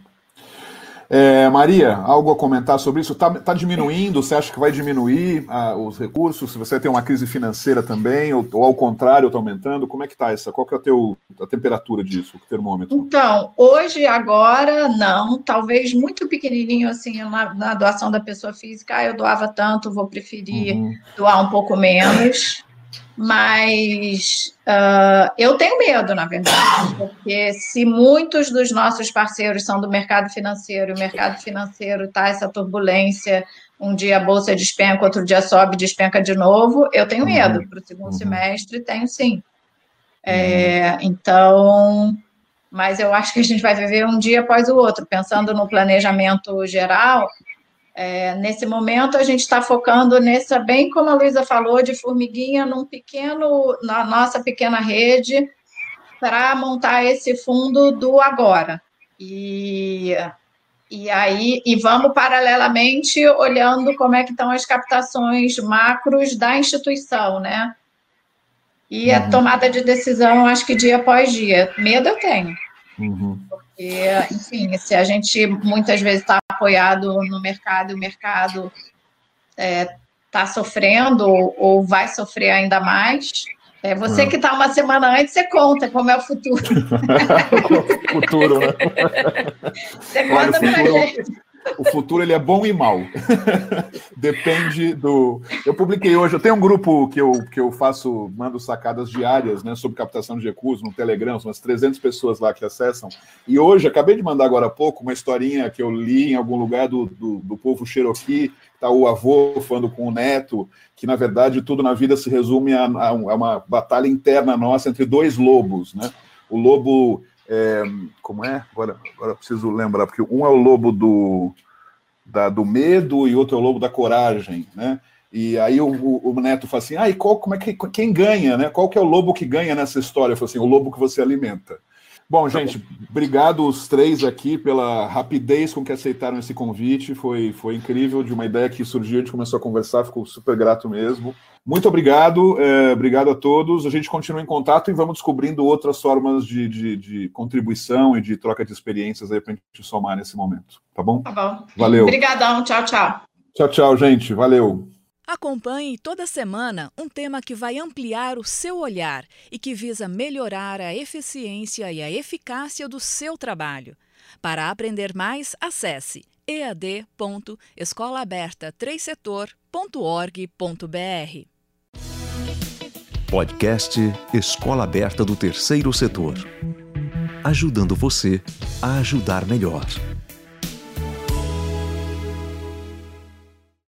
É, Maria, algo a comentar sobre isso? Está tá diminuindo? Você acha que vai diminuir ah, os recursos? Se você tem uma crise financeira também, ou, ou ao contrário, está aumentando? Como é que está essa? Qual que é a, teu, a temperatura disso, o termômetro? Então, hoje, agora, não. Talvez muito pequenininho, assim, na, na doação da pessoa física. Ah, eu doava tanto, vou preferir uhum. doar um pouco menos. Mas uh, eu tenho medo, na verdade, porque se muitos dos nossos parceiros são do mercado financeiro, e o mercado financeiro está essa turbulência, um dia a bolsa despenca, outro dia sobe, despenca de novo, eu tenho uhum. medo para o segundo uhum. semestre, tenho sim. É, então, mas eu acho que a gente vai viver um dia após o outro, pensando no planejamento geral, é, nesse momento, a gente está focando nessa, bem como a Luísa falou, de formiguinha num pequeno, na nossa pequena rede, para montar esse fundo do agora. E, e aí, e vamos paralelamente olhando como é que estão as captações macros da instituição, né? E a uhum. tomada de decisão, acho que dia após dia. Medo eu tenho. Uhum. Porque, enfim, se a gente muitas vezes está apoiado no mercado e o mercado está é, tá sofrendo ou vai sofrer ainda mais, é você que está uma semana antes, você conta como é o futuro. futuro, né? Você conta para gente. O futuro ele é bom e mal. Depende do. Eu publiquei hoje, eu tenho um grupo que eu, que eu faço, mando sacadas diárias né, sobre captação de recursos no Telegram, umas 300 pessoas lá que acessam. E hoje, acabei de mandar agora há pouco uma historinha que eu li em algum lugar do, do, do povo Cherokee, está o avô falando com o neto, que na verdade tudo na vida se resume a, a uma batalha interna nossa entre dois lobos, né? O lobo é, como é? Agora, agora preciso lembrar, porque um é o lobo do, da, do medo e outro é o lobo da coragem, né? E aí o, o, Neto fala assim, ah, e qual, como é que, quem ganha, né? Qual que é o lobo que ganha nessa história? Falo assim, o lobo que você alimenta. Bom, gente, obrigado os três aqui pela rapidez com que aceitaram esse convite. Foi, foi incrível, de uma ideia que surgiu, a gente começou a conversar, ficou super grato mesmo. Muito obrigado, é, obrigado a todos. A gente continua em contato e vamos descobrindo outras formas de, de, de contribuição e de troca de experiências aí para a gente somar nesse momento. Tá bom? Tá bom. Valeu. Obrigadão, tchau, tchau. Tchau, tchau, gente. Valeu. Acompanhe toda semana um tema que vai ampliar o seu olhar e que visa melhorar a eficiência e a eficácia do seu trabalho. Para aprender mais, acesse ead.escolaaberta3setor.org.br. Podcast Escola Aberta do Terceiro Setor. Ajudando você a ajudar melhor.